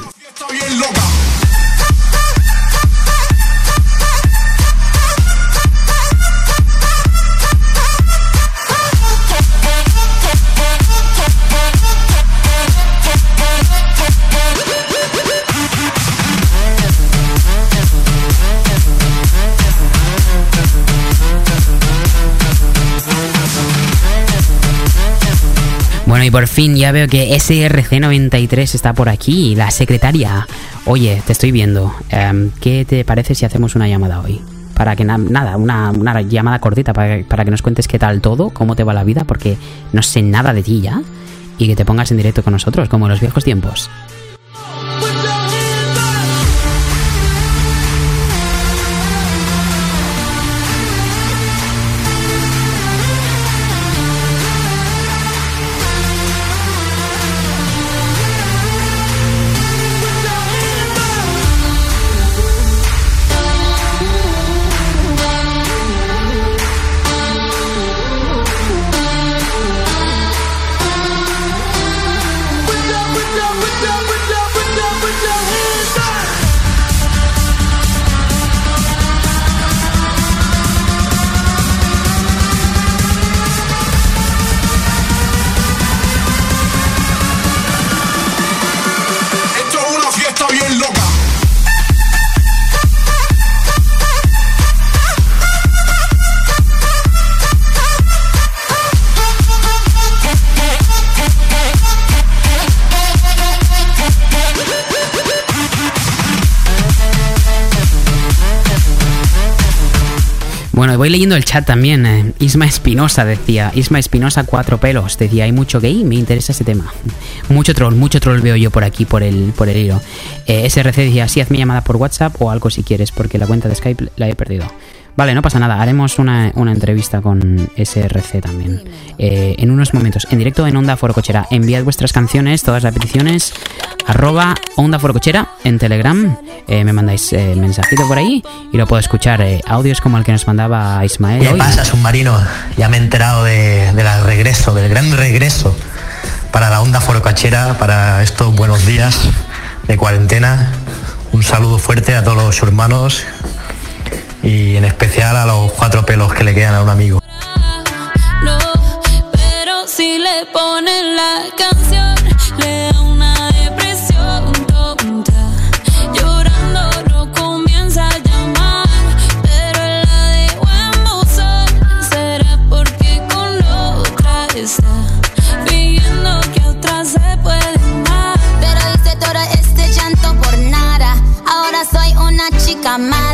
Bueno, y por fin ya veo que SRC93 está por aquí, la secretaria. Oye, te estoy viendo. Em, ¿Qué te parece si hacemos una llamada hoy? Para que na- nada, una, una llamada cortita para, para que nos cuentes qué tal todo, cómo te va la vida, porque no sé nada de ti ya. Y que te pongas en directo con nosotros, como en los viejos tiempos. Voy leyendo el chat también. eh, Isma Espinosa decía, Isma Espinosa cuatro pelos, decía, hay mucho gay, me interesa ese tema. Mucho troll, mucho troll veo yo por aquí, por el, por el hilo. Eh, SRC decía, sí, hazme llamada por WhatsApp o algo si quieres, porque la cuenta de Skype la he perdido. Vale, no pasa nada, haremos una, una entrevista con SRC también. Eh, en unos momentos, en directo en Onda Forocochera. Enviad vuestras canciones, todas las peticiones, arroba Onda Forocochera en Telegram. Eh, me mandáis eh, mensajito por ahí y lo puedo escuchar. eh, audios como el que nos mandaba Ismael ¿Qué hoy. pasa, submarino? Ya me he enterado de- del regreso, del gran regreso para la onda forocachera, para estos buenos días de cuarentena. Un saludo fuerte a todos los hermanos y en especial a los cuatro pelos que le quedan a un amigo. No, pero si le ponen la canción, le da una depresión tonta. Llorando no comienza a llamar, pero la dejo en buzón. Será porque con otra está pidiendo que a otra se puede amar. Pero hice todo este llanto por nada. Ahora soy una chica mala.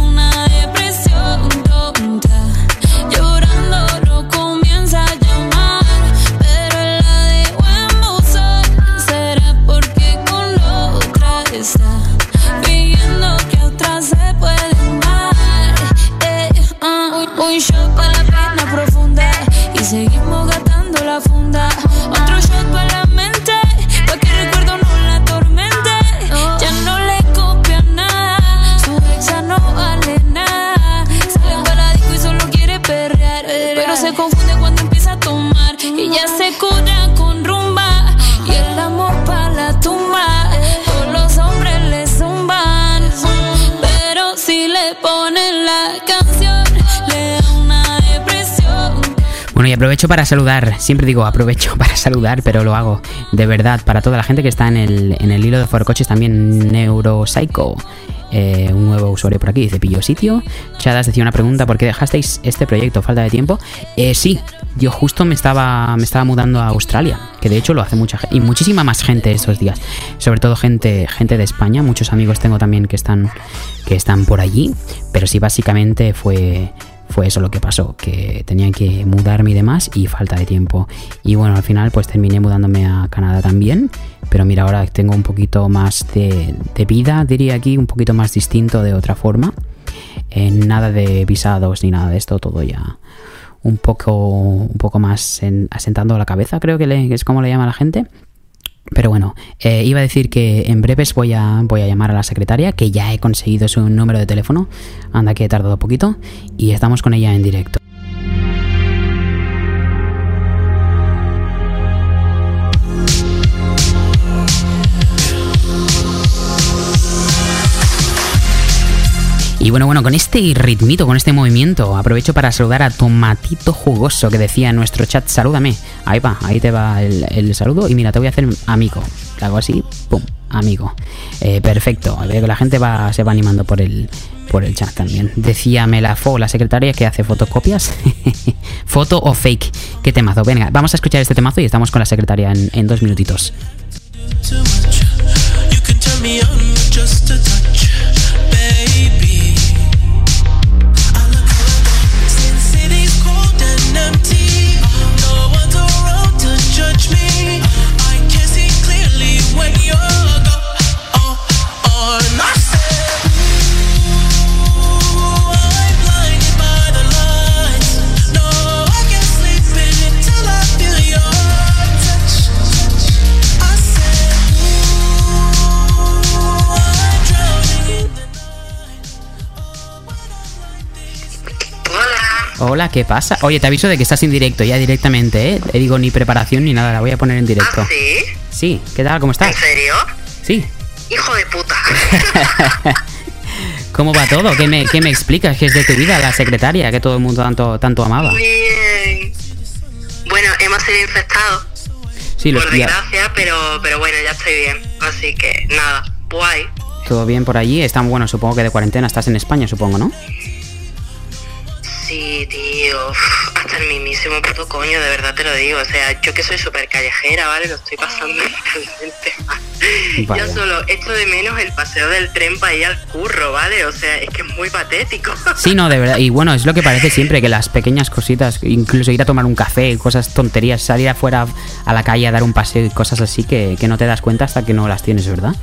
Bueno, y aprovecho para saludar, siempre digo aprovecho para saludar, pero lo hago de verdad para toda la gente que está en el, en el hilo de Forocoches, también Neuropsycho, eh, un nuevo usuario por aquí, dice pillo sitio. Chadas decía una pregunta, ¿por qué dejasteis este proyecto? ¿Falta de tiempo? Eh, sí, yo justo me estaba, me estaba mudando a Australia, que de hecho lo hace mucha gente, y muchísima más gente estos días, sobre todo gente, gente de España, muchos amigos tengo también que están, que están por allí, pero sí básicamente fue fue eso lo que pasó, que tenía que mudarme y demás y falta de tiempo. Y bueno, al final pues terminé mudándome a Canadá también, pero mira, ahora tengo un poquito más de, vida, diría aquí, un poquito más distinto de otra forma. Eh, nada de visados ni nada de esto, todo ya un poco, un poco más en- asentando la cabeza, creo que es como le llama la gente. Pero bueno, eh, iba a decir que en breves voy a, voy a llamar a la secretaria, que ya he conseguido su número de teléfono. Anda que he tardado poquito. Y estamos con ella en directo. Bueno, bueno, con este ritmito, con este movimiento, aprovecho para saludar a Tomatito Jugoso que decía en nuestro chat, salúdame. Ahí va, ahí te va el, el saludo. Y mira, te voy a hacer amigo. Le hago así, pum, amigo. Eh, perfecto. Veo que la gente va, se va animando por el, por el chat también. Decía Melafo, la secretaria, que hace fotocopias. Foto o fake. ¿Qué temazo? Venga, vamos a escuchar este temazo y estamos con la secretaria en, en dos minutitos. Hola, ¿qué pasa? Oye, te aviso de que estás en directo ya directamente, ¿eh? Te digo ni preparación ni nada, la voy a poner en directo. ¿Ah, sí? Sí, ¿qué tal? ¿Cómo estás? ¿En serio? Sí. Hijo de puta. ¿Cómo va todo? ¿Qué me, qué me explicas? ¿Qué es de tu vida, la secretaria que todo el mundo tanto, tanto amaba? Bien. Bueno, hemos sido infectados, Sí, lo por desgracia, pero, pero bueno, ya estoy bien. Así que nada, guay. todo bien por allí. Están, bueno, supongo que de cuarentena. Estás en España, supongo, ¿no? Sí, tío, uf, hasta el mismísimo puto coño, de verdad te lo digo. O sea, yo que soy súper callejera, ¿vale? Lo estoy pasando literalmente mal. Vaya. Yo solo echo de menos el paseo del tren para ir al curro, ¿vale? O sea, es que es muy patético. Sí, no, de verdad. Y bueno, es lo que parece siempre, que las pequeñas cositas, incluso ir a tomar un café, cosas tonterías, salir afuera a la calle a dar un paseo y cosas así que, que no te das cuenta hasta que no las tienes, ¿verdad?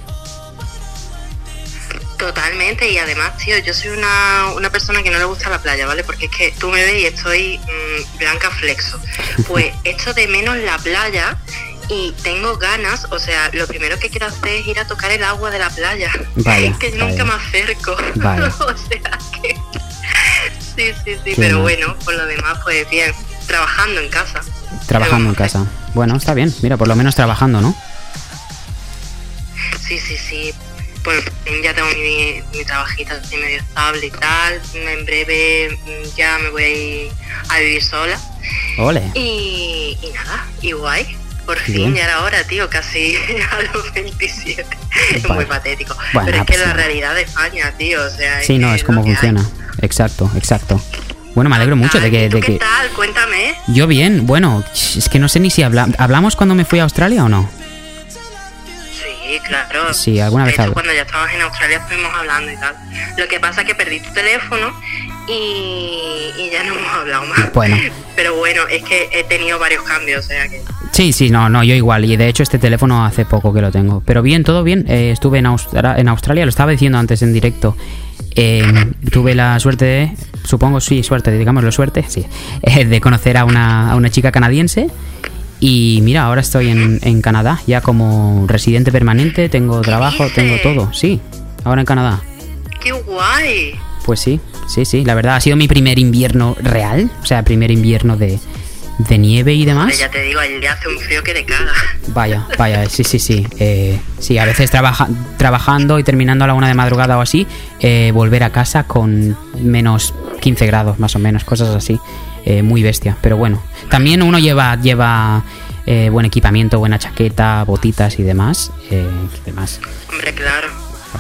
Totalmente, y además, tío, yo soy una, una persona que no le gusta la playa, ¿vale? Porque es que tú me ves y estoy mm, blanca flexo. Pues echo de menos la playa y tengo ganas, o sea, lo primero que quiero hacer es ir a tocar el agua de la playa. Vaya, que vaya. nunca me acerco. Vaya. o sea que... Sí, sí, sí, Qué pero mal. bueno, por lo demás, pues bien, trabajando en casa. Trabajando en casa. Bueno, está bien. Mira, por lo menos trabajando, ¿no? Sí, sí, sí. Fin ya tengo mi, mi trabajito así medio estable y tal. En breve mm, ya me voy a ir a vivir sola. Ole. Y, y nada, y guay. Por fin, ya era hora, tío, casi a los 27. Es muy patético. Bueno, Pero es que pasa la realidad de España, tío, o sea... Sí, no, es como hay. funciona. Exacto, exacto. Bueno, me alegro mucho de que... ¿Tú De qué que... tal? Cuéntame. Yo bien, bueno, es que no sé ni si habla... hablamos cuando me fui a Australia o no. Sí, claro. Sí, alguna vez hecho, cuando ya estabas en Australia estuvimos hablando y tal. Lo que pasa es que perdí tu teléfono y, y ya no hemos hablado más. Bueno. Pero bueno, es que he tenido varios cambios, o sea que... Sí, sí, no, no, yo igual. Y de hecho este teléfono hace poco que lo tengo. Pero bien, todo bien. Eh, estuve en, Austra- en Australia, lo estaba diciendo antes en directo. Eh, tuve la suerte de, supongo sí, suerte, digámoslo suerte, sí, eh, de conocer a una, a una chica canadiense. Y mira, ahora estoy en, en Canadá, ya como residente permanente, tengo trabajo, tengo todo. Sí, ahora en Canadá. ¡Qué guay! Pues sí, sí, sí, la verdad ha sido mi primer invierno real, o sea, primer invierno de, de nieve y demás. Ya te digo, allí hace un frío que te caga. Vaya, vaya, sí, sí, sí. Eh, sí, a veces trabaja, trabajando y terminando a la una de madrugada o así, eh, volver a casa con menos 15 grados más o menos, cosas así. Eh, muy bestia, pero bueno. También uno lleva, lleva eh, buen equipamiento, buena chaqueta, botitas y demás. eh, demás. Hombre, claro.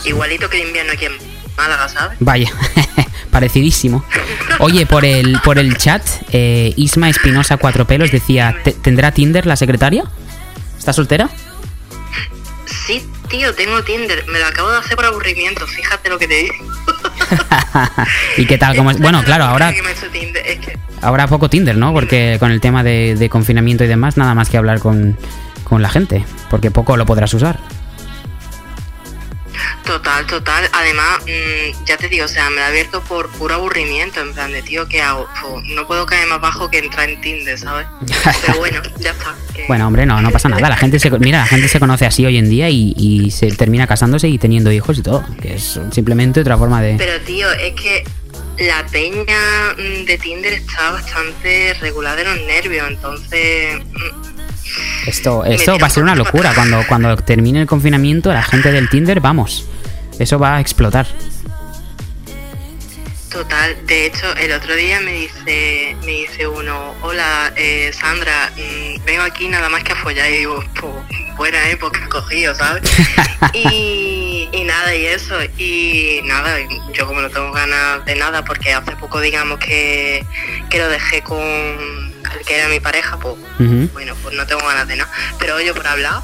Igualito que el invierno aquí en Málaga, ¿sabes? Vaya, parecidísimo. Oye, por el, por el chat, eh, Isma Espinosa Cuatro Pelos decía, "¿Te- ¿tendrá Tinder la secretaria? ¿Está soltera? Sí, tío, tengo Tinder. Me lo acabo de hacer por aburrimiento, fíjate lo que te digo. ¿Y qué tal? ¿Cómo es? Bueno, claro, ahora, es que ahora poco Tinder, ¿no? Porque con el tema de, de confinamiento y demás, nada más que hablar con, con la gente, porque poco lo podrás usar. Total, total. Además, mm, ya te digo, o sea, me lo he abierto por puro aburrimiento, en plan de, tío, ¿qué hago? Fu, no puedo caer más bajo que entrar en Tinder, ¿sabes? Pero bueno, ya está. que- Bueno, hombre, no, no pasa nada. La gente se, mira, la gente se conoce así hoy en día y, y se termina casándose y teniendo hijos y todo, que es simplemente otra forma de... Pero, tío, es que la peña mm, de Tinder está bastante regular de los nervios, entonces... Esto, esto va a ser una locura. Cuando, cuando termine el confinamiento, la gente del Tinder, vamos, eso va a explotar. Total, de hecho, el otro día me dice, me dice uno, hola eh, Sandra, mm, vengo aquí nada más que a follar y digo, buena época cogido, ¿sabes? y, y nada, y eso, y nada, yo como no tengo ganas de nada, porque hace poco digamos que, que lo dejé con el que era mi pareja, pues bueno, pues no tengo ganas de nada. Pero oye, por hablar,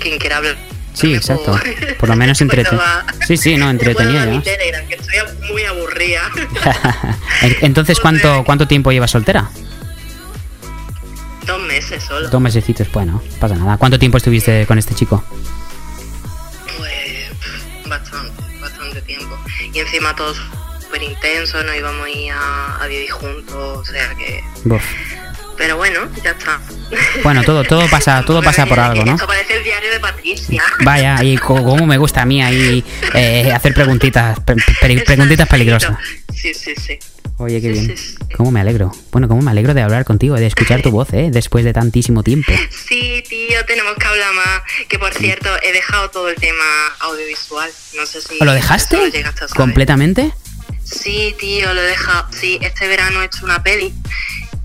quien quiera hablar. Sí, exacto. Por lo menos entretenido. Sí, sí, no, entretenido. Telegram, que estoy muy aburrida. En- Entonces, ¿cuánto, ¿cuánto tiempo llevas soltera? Dos meses solo. Dos mesecitos, bueno, no pasa nada. ¿Cuánto tiempo estuviste con este chico? Pues bastante, bastante tiempo. Y encima todo súper intenso, nos íbamos a ir a, a vivir juntos, o sea que... Buf. Pero bueno, ya está. Bueno, todo, todo pasa, todo pasa por algo, ¿no? Esto parece el diario de Patricia. Vaya, y co- como me gusta a mí ahí eh, hacer preguntitas, pe- pe- preguntitas peligrosas. Sí, sí, sí. Oye, qué bien. ¿Cómo me alegro? Bueno, cómo me alegro de hablar contigo, de escuchar tu voz, ¿eh? Después de tantísimo tiempo. Sí, tío, tenemos que hablar más. Que por cierto, he dejado todo el tema audiovisual. No sé si. ¿Lo dejaste? lo llegaste a saber. ¿Completamente? Sí, tío, lo he dejado. Sí, este verano he hecho una peli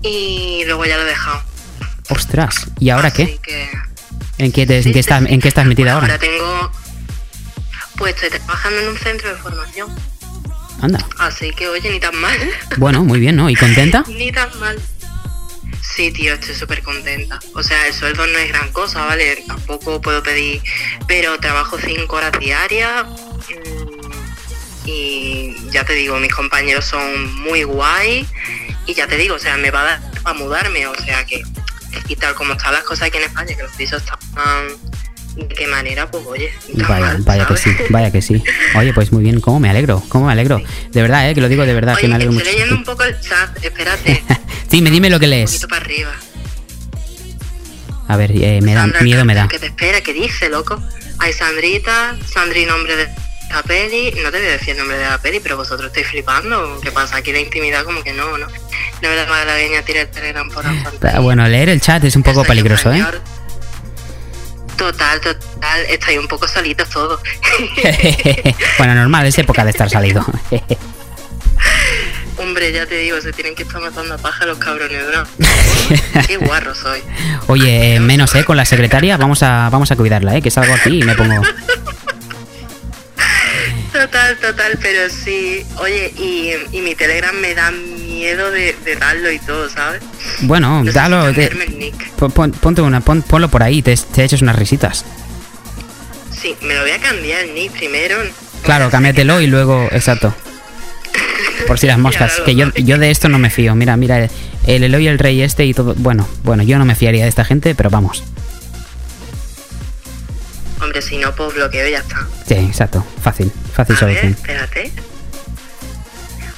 y luego ya lo he dejado. Ostras, ¿y ahora qué? Que ¿En qué, te- en qué estás, ¿En qué estás metida ahora ahora? tengo. Pues estoy trabajando en un centro de formación. Anda. Así que, oye, ni tan mal. Bueno, muy bien, ¿no? ¿Y contenta? Ni tan mal. Sí, tío, estoy súper contenta. O sea, el sueldo no es gran cosa, ¿vale? Tampoco puedo pedir, pero trabajo cinco horas diarias. mm, Y ya te digo, mis compañeros son muy guay. Y ya te digo, o sea, me va a dar para mudarme. O sea que, y tal como están las cosas aquí en España, que los pisos están. ¿De qué manera? Pues oye. Vaya, vaya que sí, vaya que sí. Oye, pues muy bien, ¿cómo me alegro? ¿Cómo me alegro? De verdad, ¿eh? Que lo digo de verdad, que me Oye, alegro estoy mucho. leyendo un poco el chat, espérate, Dime, dime lo que lees. poquito para arriba. A ver, eh, me da, Sandra, miedo me da. ¿Qué te espera? ¿Qué dice, loco? Hay Sandrita, Sandri, nombre de la peli. No te voy a decir el nombre de la peli, pero vosotros estáis flipando. ¿Qué pasa? Aquí la intimidad como que no, ¿no? No me la malagueña tira el telegram por la. Ah, Bueno, leer el chat es un poco peligroso, ¿eh? Total, total. Estáis un poco solitos todos. bueno, normal, es época de estar salido. Hombre, ya te digo, se tienen que estar matando a paja los cabrones, ¿no? Qué guarro soy. Oye, eh, menos, ¿eh? Con la secretaria, vamos a, vamos a cuidarla, ¿eh? Que salgo aquí y me pongo... Total, total, pero sí. Oye, y, y mi Telegram me da miedo de, de darlo y todo, ¿sabes? Bueno, No dalo... te- pon- ponte una, pon- ponlo por ahí, te, te eches unas risitas. Sí, me lo voy a cambiar el nick primero. Claro, cámbiatelo y luego... Exacto. Por si las moscas, que yo, yo de esto no me fío. Mira, mira, el Eloy, el rey este y todo... Bueno, bueno, yo no me fiaría de esta gente, pero vamos. Hombre, si no, pues bloqueo y ya está. Sí, exacto. Fácil, fácil A ver, solución. espérate.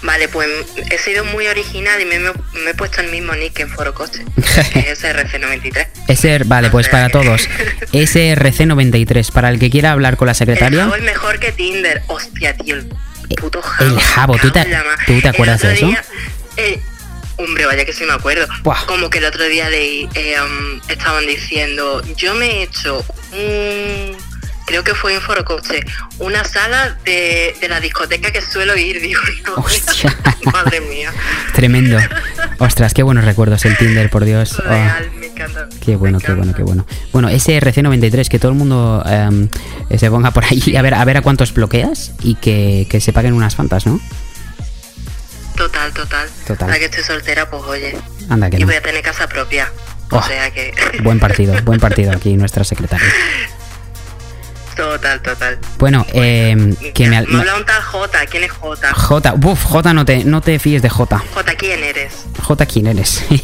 Vale, pues he sido muy original y me, me- me he puesto el mismo nick en Foro Coste, que es SRC93. SR, vale, pues para todos. SRC93, para el que quiera hablar con la El secretaria. jabo es mejor que Tinder. Hostia, tío, el puto jabo. El jabo, ¿tú te, me cago en la ma- ¿tú te El acuerdas de eso? día, eh, hombre, vaya que sí me acuerdo. Buah. Como que el otro día leí, eh, um, estaban diciendo, yo me he hecho un, creo que fue en Forocoche, una sala de, de la discoteca que suelo ir, digo, no, madre mía. Tremendo. Ostras, qué buenos recuerdos el Tinder, por Dios. Oh, Real, me encanta. qué bueno, qué bueno, qué bueno. Bueno, SRC93, que todo el mundo em, se ponga por ahí a ver a ver a cuántos bloqueas y que, que se paguen unas fantas, ¿no? Total, total. Total. Ahora que estoy soltera, pues oye. Anda que y no. voy a tener casa propia. Oh, o sea que... Buen partido, buen partido aquí nuestra secretaria. total, total. Bueno, em, que me, al- Me habla un tal J. ¿Quién es J? J, uf, J no te, no te fíes de J. J, ¿quién eres? J, ¿quién eres?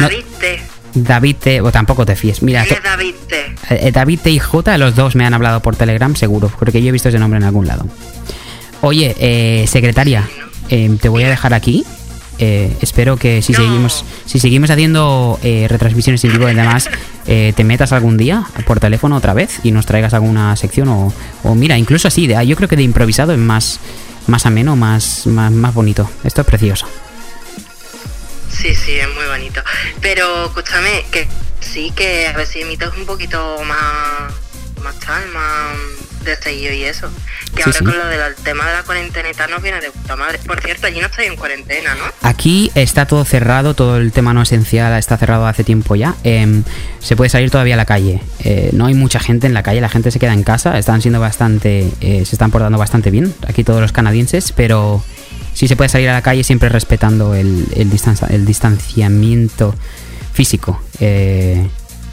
No, David T. David T, o tampoco te fíes. Mira, ¿Quién es David T? eh, David T y J, los dos me han hablado por Telegram, seguro, porque yo he visto ese nombre en algún lado. Oye, eh, secretaria, eh, te voy a dejar aquí. Eh, espero que si seguimos si seguimos haciendo eh, retransmisiones en vivo y demás, eh, te metas algún día por teléfono otra vez y nos traigas alguna sección o, o mira, incluso así, de, yo creo que de improvisado es más, más ameno, más, más, más bonito. Esto es precioso. Sí, sí, es muy bonito. Pero escúchame, que sí, que a ver si imitas un poquito más, más tal, más de seguido y eso. Que Sí, ahora sí. con lo del tema de la cuarentena y tal nos viene de puta madre. Por cierto, allí no estáis en cuarentena, ¿no? Aquí está todo cerrado, todo el tema no esencial está cerrado hace tiempo ya. Em, se puede salir todavía a la calle. Eh, no hay mucha gente en la calle, la gente se queda en casa. Están siendo bastante, eh, se están portando bastante bien aquí todos los canadienses, pero sí se puede salir a la calle siempre respetando el, el, el distanciamiento físico. Eh,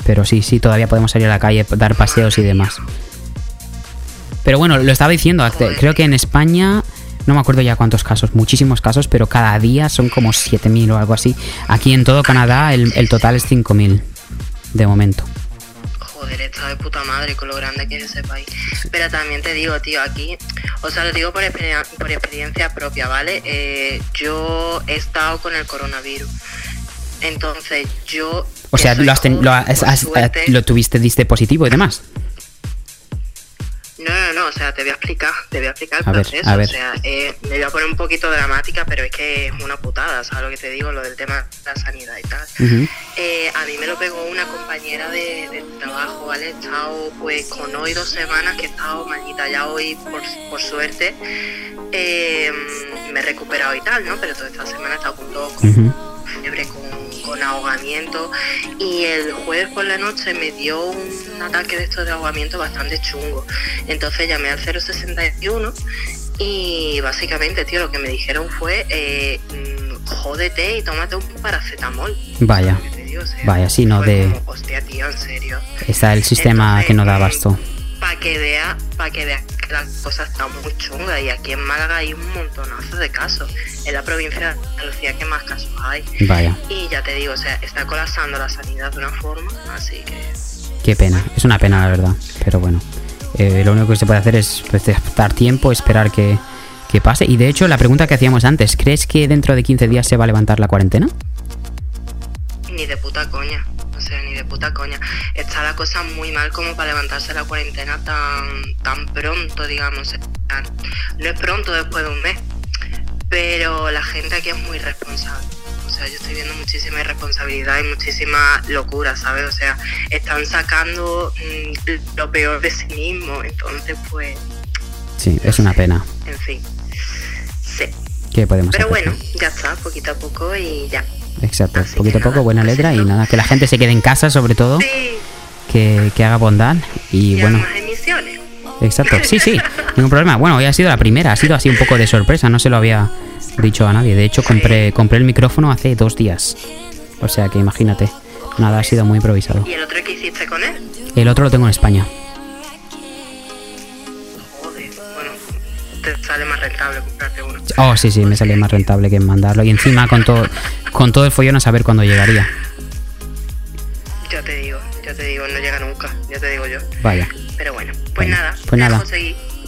pero sí, sí, todavía podemos salir a la calle, dar paseos y demás. Pero bueno, lo estaba diciendo, creo que en España, no me acuerdo ya cuántos casos, muchísimos casos, pero cada día son como 7.000 o algo así. Aquí en todo Canadá el, total es 5.000 de momento. Joder, está de puta madre con lo grande que es ese país. Pero también te digo, tío, aquí, o sea, lo digo por experiencia propia, ¿vale? Eh, yo he estado con el coronavirus. Entonces yo... O sea, lo, has ten- joven, lo, has- has- suerte- lo tuviste, diste positivo y demás. No, no, no, o sea, te voy a explicar, te voy a explicar el A ver, proceso. a ver. O sea, eh, me voy a poner un poquito dramática, pero es que es una putada, ¿sabes lo que te digo? Lo del tema de la sanidad y tal. Eh, a mí me lo pegó una compañera de, de trabajo, ¿vale? He estado pues con hoy dos semanas que he estado malita. Ya hoy, por, por suerte, eh, me he recuperado y tal, ¿no? Pero toda esta semana he estado con todo, con fiebre, con, con ahogamiento. Y el jueves por la noche me dio un ataque de estos de ahogamiento bastante chungo. Entonces llamé al 061 y básicamente, tío, lo que me dijeron fue, eh, mm, jódete y tómate un paracetamol. Vaya. Vaya, sí, no, de... Como, hostia, tío, en serio. Está el sistema que no da abasto. Para que vea, para que vea que la cosa está muy chunga y aquí en Málaga hay un montonazo de casos. En la provincia de Andalucía que más casos hay. Vaya. Y ya te digo, o sea, está colapsando la sanidad de una forma, así que Qué pena. Es una pena, la verdad. Pero bueno. eh, lo único que se puede hacer es pues, dar tiempo, esperar que, que pase. Y de hecho, la pregunta que hacíamos antes, ¿crees que dentro de 15 días se va a levantar la cuarentena? ni de puta coña. O sea, ni de puta coña. Está la cosa muy mal como para levantarse la cuarentena tan, tan pronto, digamos. No es pronto después de un mes. Pero la gente aquí es muy responsable. O sea, yo estoy viendo muchísima irresponsabilidad y muchísima locura, ¿sabes? O sea, están sacando mm, lo peor de sí mismo. Entonces, pues, Sí, es una pena. en fin. Sí. ¿Qué podemos Pero hacer? bueno, ya está, poquito a poco y ya. Exacto. Poquito a poco, buena letra y nada, que la gente se quede en casa sobre todo. Que, que haga bondad y Ya bueno. emisiones. Exacto, sí, sí, ningún problema. Bueno, hoy ha sido la primera, ha sido así un poco de sorpresa, no se lo había dicho a nadie. De hecho, compré, compré el micrófono hace dos días. O sea que imagínate, nada, ha sido muy improvisado. ¿Y el otro que hiciste con él? El otro lo tengo en España. Te sale más rentable comprarte uno. Oh, sí, sí, me sale más rentable que mandarlo. Y encima con todo, con todo el follón a saber cuándo llegaría. Ya te digo, ya te digo, no llega nunca, ya te digo yo. Vaya. Pero bueno, pues nada, pues nada.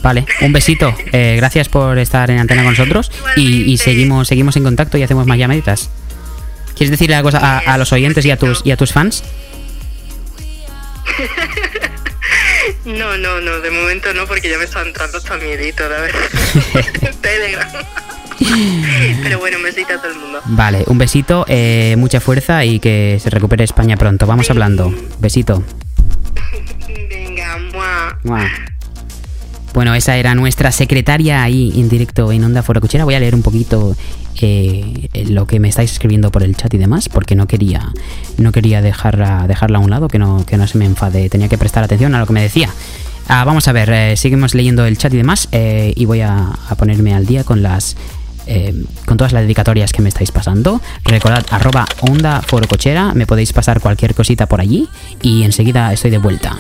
Vale, un besito. Eh, gracias por estar en antena con nosotros y, y seguimos, seguimos en contacto y hacemos más llamaditas. ¿Quieres decirle algo a, a los oyentes y a tus y a tus fans? No, no, no, de momento no, porque ya me está entrando hasta miedito, la verdad. Telegram. Pero bueno, un besito a todo el mundo. Vale, un besito, eh, mucha fuerza y que se recupere España pronto. Vamos hablando. Besito. Venga, mua. Mua. Bueno, esa era nuestra secretaria ahí en directo en Onda Fora Cuchera. Voy a leer un poquito eh, lo que me estáis escribiendo por el chat y demás, porque no quería, no quería dejarla, dejarla a un lado, que no, que no se me enfade. Tenía que prestar atención a lo que me decía. Ah, vamos a ver, eh, seguimos leyendo el chat y demás, eh, y voy a, ponerme al día con las con todas las dedicatorias que me estáis pasando. Recordad, arroba onda foro cochera, me podéis pasar cualquier cosita por allí y enseguida estoy de vuelta.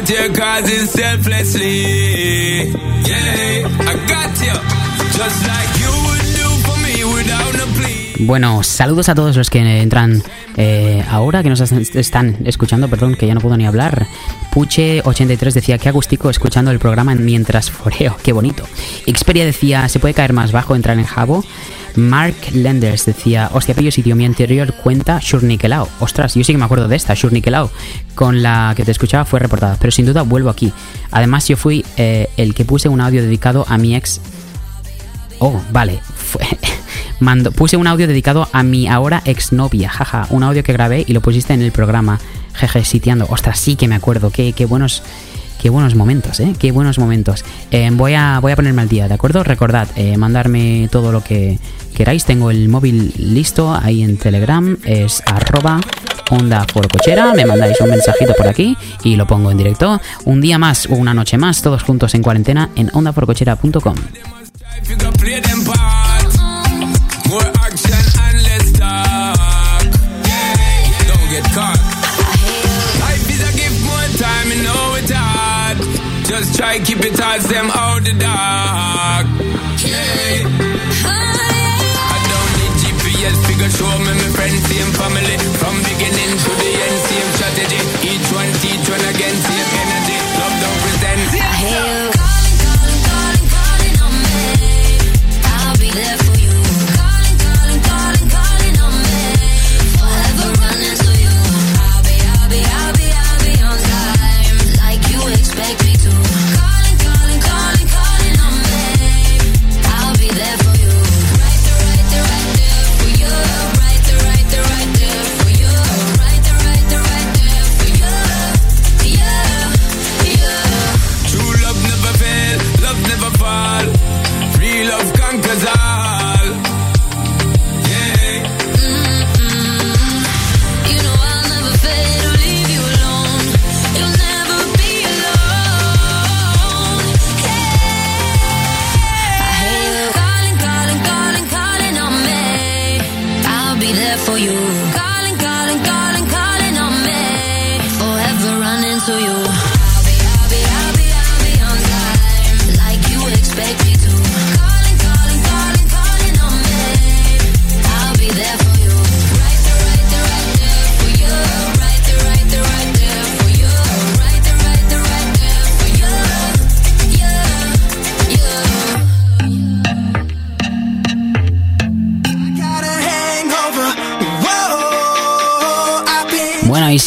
Support your causes selflessly. Yeah, I got you. Just like Bueno, saludos a todos los que entran eh, ahora, que nos est- están escuchando, perdón, que ya no puedo ni hablar. Puche83 decía que agustico escuchando el programa mientras foreo, qué bonito. Xperia decía, ¿se puede caer más bajo, entrar en Jabo? Mark Lenders decía, hostia, pillo sitio, mi anterior cuenta Shurnikelao. Ostras, yo sí que me acuerdo de esta, Shurnikelao, con la que te escuchaba fue reportada, pero sin duda vuelvo aquí. Además, yo fui eh, el que puse un audio dedicado a mi ex Oh, vale. Puse un audio dedicado a mi ahora exnovia, jaja. Un audio que grabé y lo pusiste en el programa. Jeje, sitiando. Ostras, sí que me acuerdo. Qué, buenos. Qué buenos momentos, ¿eh? Qué buenos momentos. Eh, voy, a, voy a ponerme al día, ¿de acuerdo? Recordad, eh, mandarme todo lo que queráis. Tengo el móvil listo ahí en Telegram. Es arroba Onda Forocochera, me mandáis un mensajito por aquí y lo pongo en directo. Un día más o una noche más, todos juntos en cuarentena en ondaforocochera.com. Just try keep it towards them out the dark. Yeah. I don't need GPS, figure show me my friends, same family.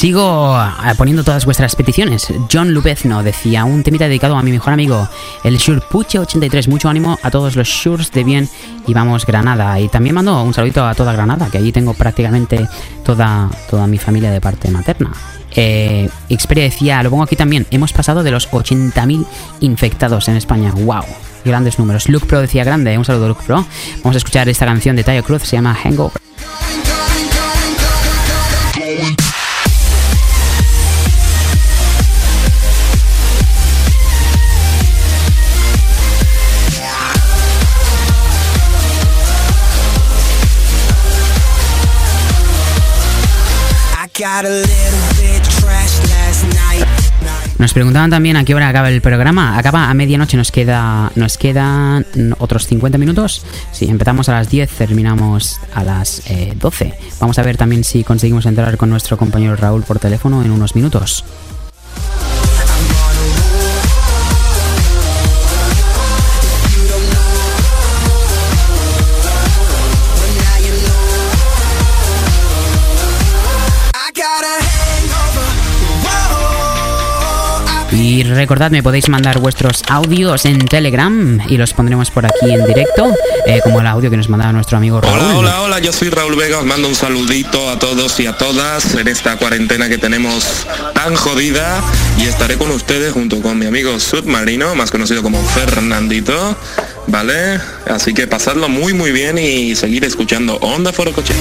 Sigo eh, poniendo todas vuestras peticiones. John Lupezno decía un temita dedicado a mi mejor amigo, el Shurpuche83. Mucho ánimo a todos los Shurs de bien y vamos Granada. Y también mando un saludito a toda Granada, que allí tengo prácticamente toda, toda mi familia de parte materna. Eh, Xperia decía, lo pongo aquí también, hemos pasado de los 80.000 infectados en España. ¡Wow! Grandes números. Luke Pro decía grande, un saludo Luke Pro. Vamos a escuchar esta canción de Tayo Cruz, se llama Hangover. Nos preguntaban también a qué hora acaba el programa. Acaba a medianoche, nos queda nos quedan otros 50 minutos. Si empezamos a las 10, terminamos a las eh, 12. Vamos a ver también si conseguimos entrar con nuestro compañero Raúl por teléfono en unos minutos. Y recordad, me podéis mandar vuestros audios en Telegram y los pondremos por aquí en directo, eh, como el audio que nos mandaba nuestro amigo Raúl. Hola, hola, hola, yo soy Raúl Vega, os mando un saludito a todos y a todas en esta cuarentena que tenemos tan jodida y estaré con ustedes junto con mi amigo Submarino, más conocido como Fernandito, ¿vale? Así que pasadlo muy muy bien y seguir escuchando Onda Foro Coche.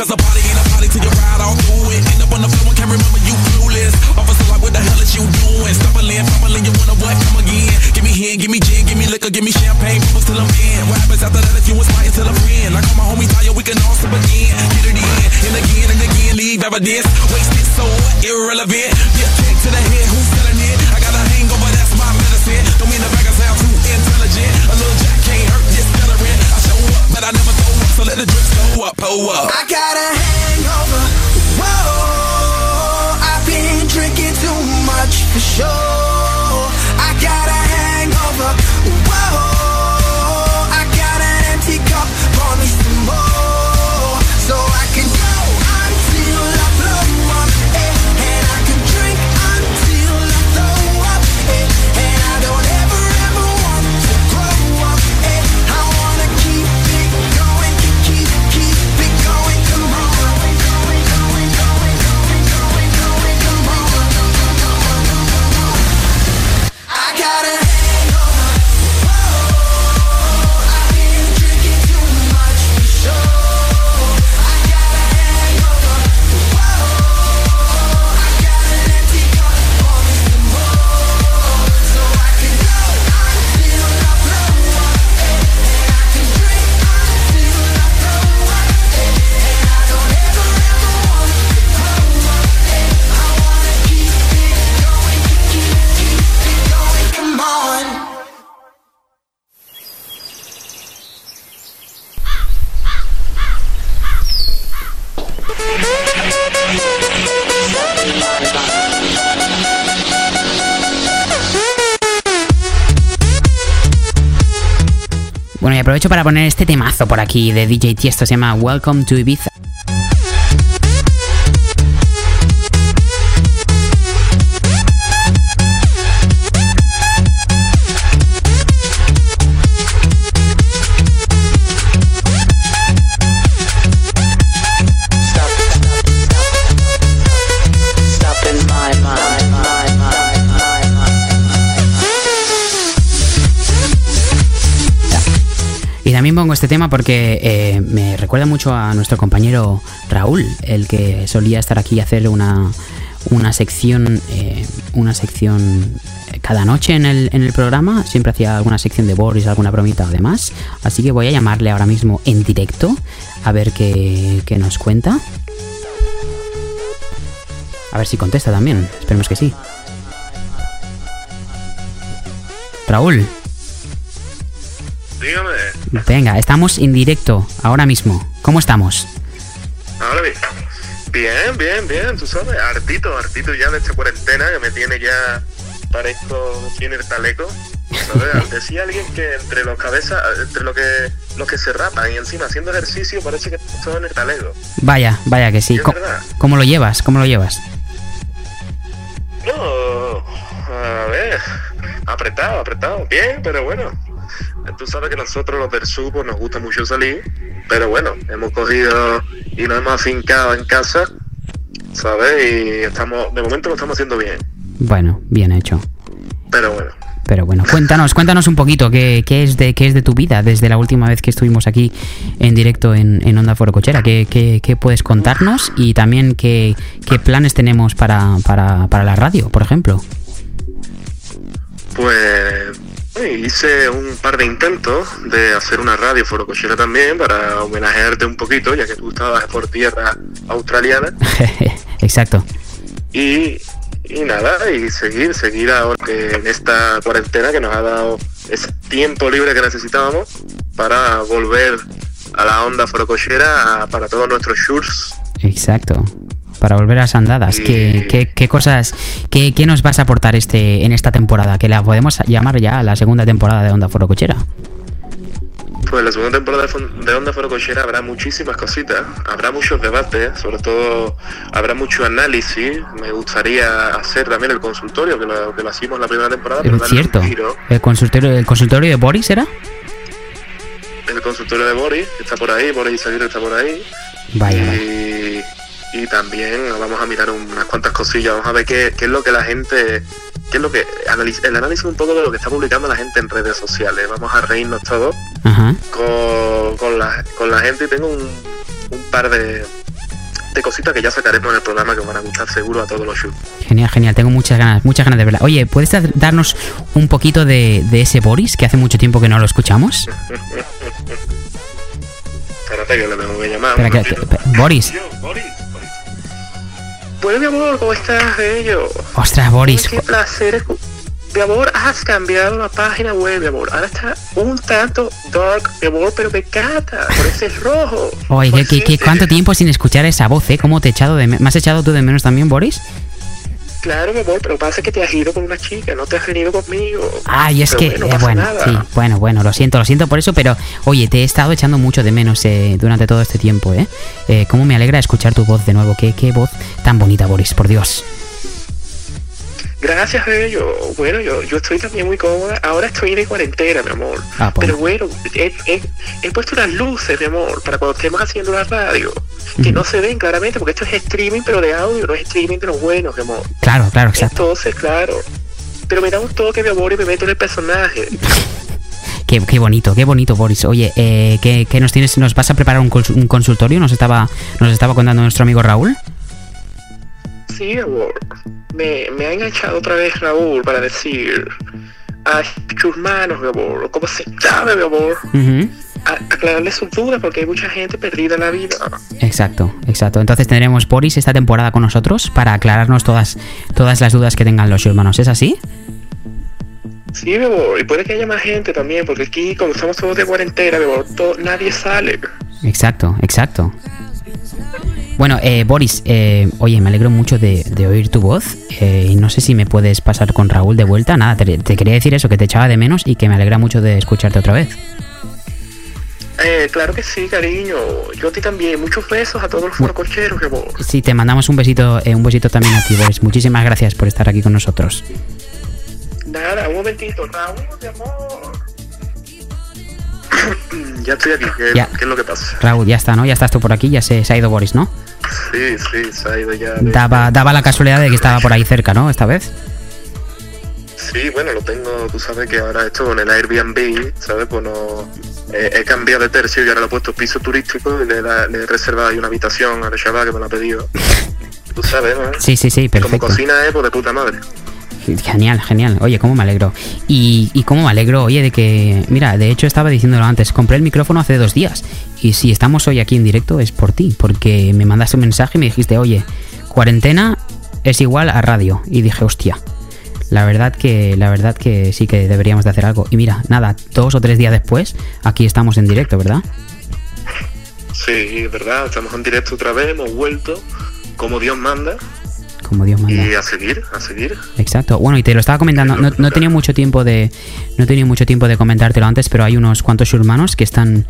Cause a party ain't a party till you ride all through it. End up on the floor and can't remember you clueless. Officer like, what the hell is you doing? Stumbling, fumbling, you wanna what? Come again. Give me hand, give me gin, give me liquor, give me champagne, people till I'm in. What happens after that if you inspire till a friend? Like all my homies tired, we can all sip again. Get it in, and again and again, leave evidence. Wasted so? Irrelevant. Pull up. I got a hangover. Whoa, I've been drinking too much for sure. Para poner este temazo por aquí de DJ Tiesto, se llama Welcome to Ibiza. Este tema porque eh, me recuerda mucho a nuestro compañero Raúl, el que solía estar aquí y hacer una, una sección, eh, una sección cada noche en el, en el programa. Siempre hacía alguna sección de Boris, alguna bromita o demás. Así que voy a llamarle ahora mismo en directo a ver qué, qué nos cuenta. A ver si contesta también. Esperemos que sí. Raúl. Dígame. Venga, estamos en directo ahora mismo. ¿Cómo estamos? Ahora bien. Bien, bien, bien, tú sabes, hartito, hartito ya de esta cuarentena que me tiene ya, parezco, tiene el taleco. ¿Sabes? Decía alguien que entre los cabezas, entre lo que los que se rapan y encima haciendo ejercicio parece que son en el talego. Vaya, vaya que sí. Verdad. ¿Cómo lo llevas? ¿Cómo lo llevas? No, a ver, apretado, apretado, bien, pero bueno. Tú sabes que nosotros los del sur pues, nos gusta mucho salir, pero bueno, hemos cogido y nos hemos afincado en casa, ¿sabes? Y estamos, de momento lo estamos haciendo bien, Bueno, bien hecho. pero bueno. Pero bueno, cuéntanos, cuéntanos un poquito qué, qué es de qué es de tu vida desde la última vez que estuvimos aquí en directo en, en Onda Foro Cochera. ¿Qué, qué, qué puedes contarnos? Y también qué, qué planes tenemos para, para, para la radio, por ejemplo. Pues eh, hice un par de intentos de hacer una radio forocochera también para homenajearte un poquito, ya que tú estabas por tierra australiana. Exacto. Y, y nada, y seguir, seguir ahora que en esta cuarentena que nos ha dado ese tiempo libre que necesitábamos para volver a la onda forocochera para todos nuestros shoots. Exacto. Para volver a las andadas, ¿qué, qué, qué cosas, qué, qué nos vas a aportar este en esta temporada? Que la podemos llamar ya la segunda temporada de Onda Foro Cochera. Pues la segunda temporada de Onda Forocochera habrá muchísimas cositas, habrá muchos debates, sobre todo habrá mucho análisis. Me gustaría hacer también el consultorio, que lo, que lo hicimos en la primera temporada, pero cierto. El consultorio, el consultorio de Boris era. El consultorio de Boris, que está por ahí, Boris Izaguirre está por ahí. Vaya, vaya. y, y también vamos a mirar unas cuantas cosillas, vamos a ver qué, qué es lo que la gente, qué es lo que, el análisis un poco de lo que está publicando la gente en redes sociales, vamos a reírnos todos Ajá. con, con, la, con la gente y tengo un, un par de, de cositas que ya sacaremos en el programa que van a gustar seguro a todos los shows. Genial, genial. Tengo muchas ganas, muchas ganas de verla. Oye, ¿puedes dar- darnos un poquito de, de ese Boris que hace mucho tiempo que no lo escuchamos? Espérate que le tengo que llamar. Espera, que- Boris. Yo, Boris. Bueno, mi amor, ¿cómo estás, bello? Ostras, Boris. Qué placer. Mi amor, has cambiado la página web, mi amor. Ahora está un tanto dark, mi amor, pero me encanta. Por ese rojo. Oye, ¿qué, qué- cuánto tiempo sin escuchar esa voz, eh? ¿Cómo te he echado de menos? ¿Me has echado tú de menos también, Boris? Claro, mi amor, pero pasa que te has ido con una chica, no te has venido conmigo. Ay, es Pero que, bueno, eh, bueno, sí, bueno, bueno, lo siento, lo siento por eso, pero oye, te he estado echando mucho de menos eh, durante todo este tiempo, ¿eh? eh cómo me alegra escuchar tu voz de nuevo, qué, qué voz tan bonita, Boris, por Dios. Gracias, bello. Bueno, yo, yo estoy también muy cómoda. Ahora estoy de cuarentena, mi amor. Ah, pues. Pero bueno, he, he- he puesto unas luces, mi amor, para cuando estemos haciendo la radio. Que no se ven claramente, porque esto es streaming, pero de audio, no es streaming de los buenos, mi amor. Claro, claro, exacto. Entonces, claro. Pero me da un toque, mi amor, y me meto en el personaje. Qué, qué bonito, qué bonito, Boris. Oye, eh, ¿qué, qué nos tienes? ¿Nos vas a preparar un consultorio? Nos estaba, nos estaba contando nuestro amigo Raúl. Sí, mi amor. Me, me ha enganchado otra vez Raúl para decir a tus manos, mi amor, cómo se llama, mi amor. Aclararle sus dudas porque hay mucha gente perdida en la vida. Exacto, exacto. Entonces tendremos Boris esta temporada con nosotros para aclararnos todas, todas las dudas que tengan los hermanos. ¿Es así? Sí, mi amor, y puede que haya más gente también, porque aquí, como estamos todos de cuarentena, mi amor, to- nadie sale. Exacto, exacto. Bueno, eh, Boris, eh, oye, me alegro mucho de, de oír tu voz. eh, y no sé si me puedes pasar con Raúl de vuelta. Nada, te, te quería decir eso, que te echaba de menos y que me alegra mucho de escucharte otra vez. Eh, claro que sí, cariño. Yo a ti también. Muchos besos a todos los forococheros, que vos. Sí, te mandamos un besito, eh, un besito también a ti, Boris. Muchísimas gracias por estar aquí con nosotros. Nada, un momentito, Raúl, mi amor. Ya estoy aquí, ¿qué, Ya. qué es lo que pasa? Raúl, ya está, ¿no? Ya estás tú por aquí, ya se, se ha ido Boris, ¿no? Sí, sí, se ha ido ya. de- Daba, daba la casualidad de que estaba por ahí cerca, ¿no? Esta vez. Sí, bueno, lo tengo, tú sabes que ahora esto con el Airbnb, ¿sabes? Pues no... eh, he cambiado de tercio y ahora lo he puesto piso turístico y le, da- le he reservado ahí una habitación al chaval que me lo ha pedido. Tú sabes, ¿no? Sí, sí, sí, Y Como perfecto. cocina es, pues de puta madre. Genial, genial. Oye, cómo me alegro. Y, y cómo me alegro, oye, de que... Mira, de hecho estaba diciéndolo antes, compré el micrófono hace dos días. Y si estamos hoy aquí en directo es por ti, porque me mandaste un mensaje y me dijiste, oye, cuarentena es igual a radio. Y dije, hostia. La verdad que, la verdad que sí que deberíamos de hacer algo. Y mira, nada, dos o tres días después, aquí estamos en directo, ¿verdad? Sí, verdad, estamos en directo otra vez, hemos vuelto, como Dios manda, Como Dios manda. y a seguir, a seguir. Exacto. Bueno, y te lo estaba comentando. No, no tenido mucho tiempo de. No tenido mucho tiempo de comentártelo antes, pero hay unos cuantos hermanos que están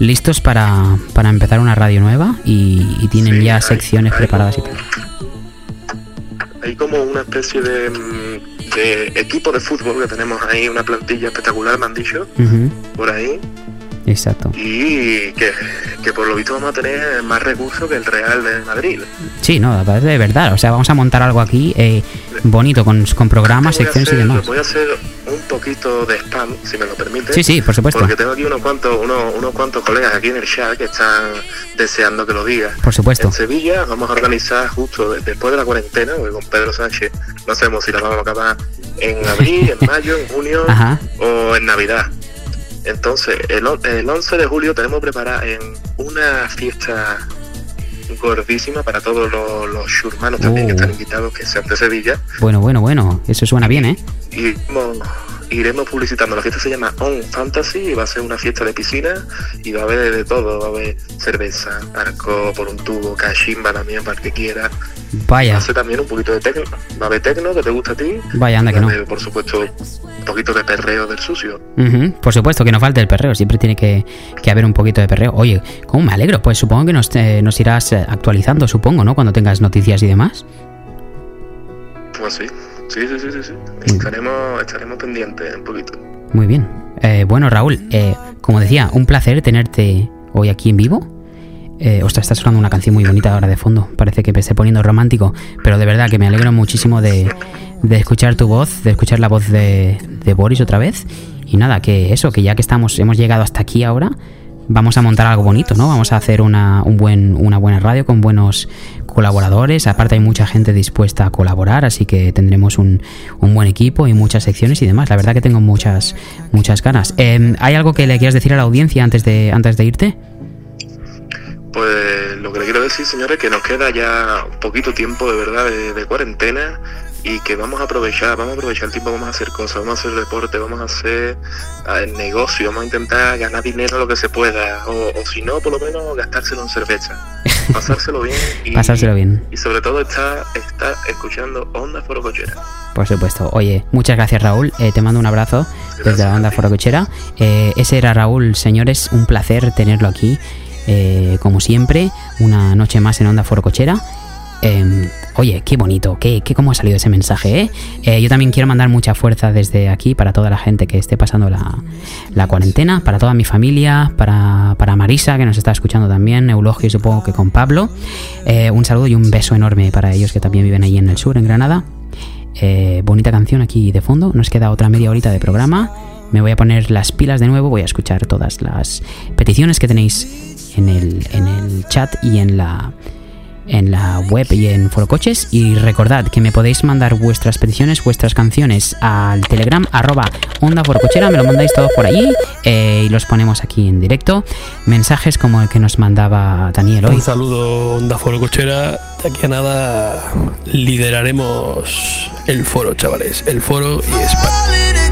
listos para, para empezar una radio nueva y, y tienen ya secciones preparadas y tal. Hay como una especie de, mm, de equipo de fútbol que tenemos ahí, una plantilla espectacular, me han dicho, por ahí, Exacto. y que, que por lo visto vamos a tener más recursos que el Real de Madrid. Sí, no, de verdad. O sea, vamos a montar algo aquí eh, bonito con, con programas, secciones y demás. Voy a hacer un poquito de spam, si me lo permite. Sí, sí, por supuesto. Porque tengo aquí unos cuantos, unos, unos cuantos colegas aquí en el chat que están deseando que lo diga. Por supuesto. En Sevilla vamos a organizar justo de- después de la cuarentena, porque con Pedro Sánchez no sabemos si la vamos a acabar en abril, en mayo, en junio Ajá. o en Navidad. Entonces, el, el 11 de julio tenemos preparada en una fiesta gordísima para todos los, los shurmanos también que Oh. están invitados, que sean de Sevilla. Bueno, bueno, bueno. Eso suena bien, ¿eh? Y iremos, iremos publicitando. La fiesta se llama On Fantasy y va a ser una fiesta de piscina y va a haber de todo. Va a haber cerveza, arco por un tubo, cachimba también para el que quiera. Va Vaya. a ser también un poquito de tecno. Va a haber tecno que te gusta a ti. Vaya, anda Y que va no. por supuesto, un poquito de perreo del sucio. Por supuesto que no falte el perreo, siempre tiene que, que haber un poquito de perreo. Oye, ¿cómo me alegro? Pues supongo que nos, eh, nos irás eh, actualizando, supongo, ¿no? Cuando tengas noticias y demás. Pues sí, sí, sí, sí, sí. sí. Estaremos, estaremos pendientes un poquito. Muy bien. Eh, bueno, Raúl, eh, como decía, un placer tenerte hoy aquí en vivo. Eh, ostras, está sonando una canción muy bonita ahora de fondo. Parece que me esté poniendo romántico, pero de verdad que me alegro muchísimo de, de escuchar tu voz, de escuchar la voz de, de Boris otra vez. Y nada, que eso, que ya que estamos, hemos llegado hasta aquí ahora, vamos a montar algo bonito, ¿no? Vamos a hacer una, un buen, una buena radio con buenos colaboradores. Aparte hay mucha gente dispuesta a colaborar, así que tendremos un, un buen equipo y muchas secciones y demás. La verdad que tengo muchas, muchas ganas. Eh, ¿Hay algo que le quieras decir a la audiencia antes de, antes de irte? Pues lo que le quiero decir, señores, que nos queda ya poquito tiempo de verdad de cuarentena y que vamos a aprovechar, vamos a aprovechar el tiempo, vamos a hacer cosas, vamos a hacer deporte, vamos a hacer eh, negocio, vamos a intentar ganar dinero lo que se pueda, o, o si no, por lo menos gastárselo en cerveza, pasárselo bien y, Pasárselo bien. y sobre todo estar, estar escuchando Onda Foro Cochera. Por supuesto. Oye, muchas gracias Raúl. Eh, te mando un abrazo desde la banda Forocochera. Eh, ese era Raúl, señores. Un placer tenerlo aquí. eh, como siempre, una noche más en Onda Forocochera. Eh, oye, qué bonito, qué, qué cómo ha salido ese mensaje, ¿eh? Eh, Yo también quiero mandar mucha fuerza desde aquí para toda la gente que esté pasando la, cuarentena, para toda mi familia, para, para Marisa, que nos está escuchando también, Eulogio supongo que con Pablo. Eh, un saludo y un beso enorme para ellos que también viven ahí en el sur, en Granada. Eh, bonita canción aquí de fondo. Nos queda otra media horita de programa. Me voy a poner las pilas de nuevo. Voy a escuchar todas las peticiones que tenéis en el, en el chat y en la en la web y en Forocoches. Y recordad que me podéis mandar vuestras peticiones, vuestras canciones al telegram arroba onda forocochera. Me lo mandáis todos por allí eh, y los ponemos aquí en directo. Mensajes como el que nos mandaba Daniel hoy. Un saludo, Onda Foro Cochera. De aquí a nada lideraremos el foro, chavales. El foro y España.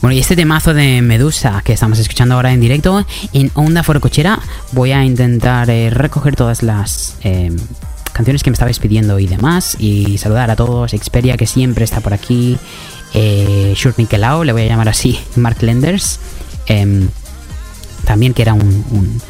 Bueno, y este temazo de Medusa que estamos escuchando ahora en directo en Onda Forcochera, voy a intentar eh, recoger todas las eh, canciones que me estabais pidiendo y demás, y saludar a todos, Xperia que siempre está por aquí, eh, Shurt le voy a llamar así, Mark Lenders, em, también que era un-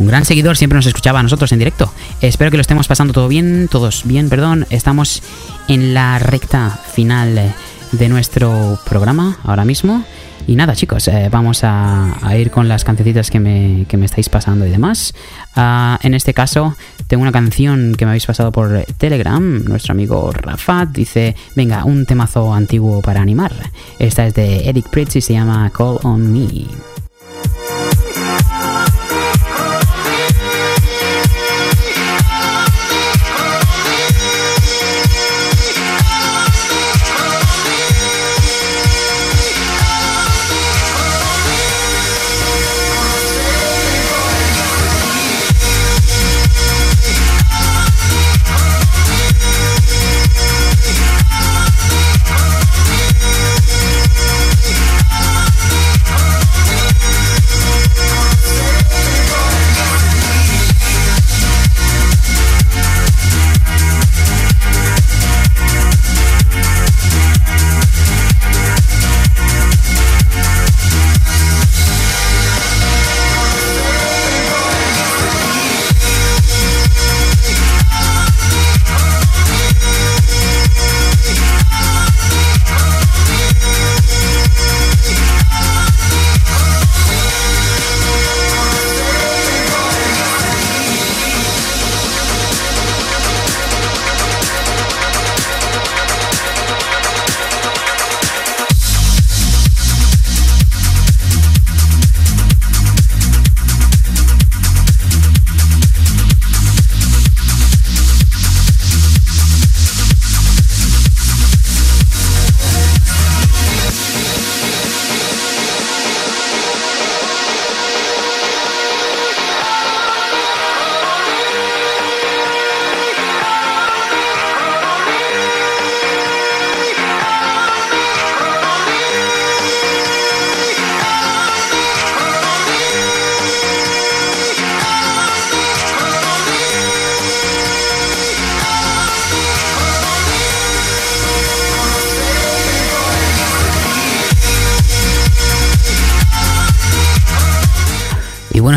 un gran seguidor, siempre nos escuchaba a nosotros en directo. Espero que lo estemos pasando todo bien, todos bien, perdón. Estamos en la recta final de nuestro programa ahora mismo. Y nada, chicos, eh, vamos a, a ir con las cancioncitas que me, que me estáis pasando y demás. Ah, en este caso, tengo una canción que me habéis pasado por Telegram. Nuestro amigo Rafat dice: Venga, un temazo antiguo para animar. Esta es de Eric Pritz y se llama Call on Me.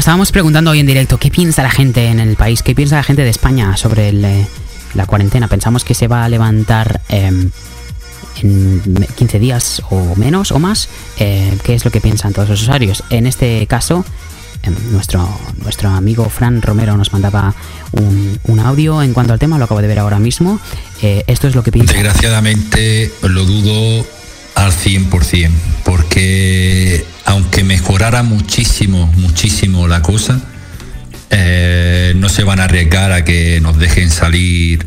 Estábamos preguntando hoy en directo qué piensa la gente en el país, qué piensa la gente de España sobre el, eh, la cuarentena pensamos que se va a levantar em, en 15 días o menos o más, eh, ¿qué es lo que piensan todos los usuarios? En este caso, em, nuestro, nuestro amigo Fran Romero nos mandaba un, un audio en cuanto al tema, lo acabo de ver ahora mismo. Eh, esto es lo que piensa. Desgraciadamente lo dudo al 100%, porque aunque mejorara muchísimo, muchísimo la cosa, eh, no se van a arriesgar a que nos dejen salir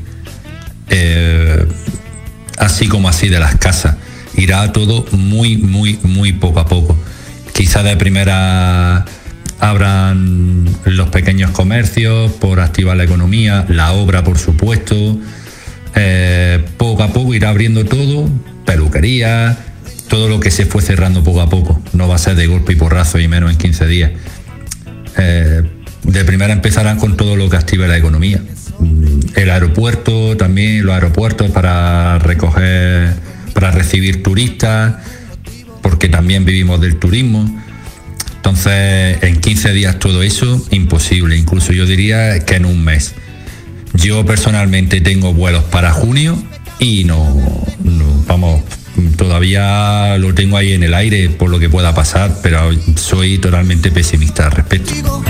eh, así como así de las casas. Irá todo muy, muy, muy poco a poco. Quizá de primera abran los pequeños comercios por activar la economía, la obra por supuesto. Eh, poco a poco irá abriendo todo, peluquería, todo lo que se fue cerrando poco a poco. No va a ser de golpe y porrazo y menos en 15 días. Eh, de primera empezarán con todo lo que active la economía. Mm, El aeropuerto, también los aeropuertos para recoger, para recibir turistas, porque también vivimos del turismo. Entonces, en 15 días todo eso, imposible. Incluso yo diría que en un mes. Yo personalmente tengo vuelos para junio y no, vamos, todavía lo tengo ahí en el aire por lo que pueda pasar, pero soy totalmente pesimista al respecto.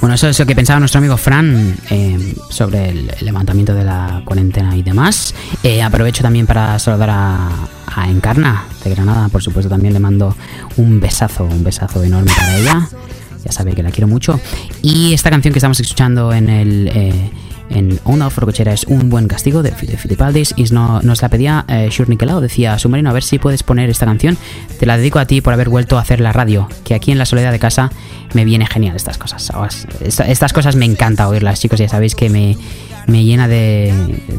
Bueno, eso es lo que pensaba nuestro amigo Fran eh, sobre el, levantamiento de la cuarentena y demás. Eh, aprovecho también para saludar a, a Encarna de Granada, por supuesto también le mando un besazo, un besazo enorme para ella. Ya sabe que la quiero mucho. Y esta canción que estamos escuchando en el... eh, en Onda Forcochera es un buen castigo de, Filipaldis y no- nos la pedía eh, Shur Nicolau, decía Submarino a ver si puedes poner esta canción. Te la dedico a ti por haber vuelto a hacer la radio que aquí en la soledad de casa me viene genial estas cosas. Os- esta- estas cosas me encanta oírlas chicos ya sabéis que me, me llena de,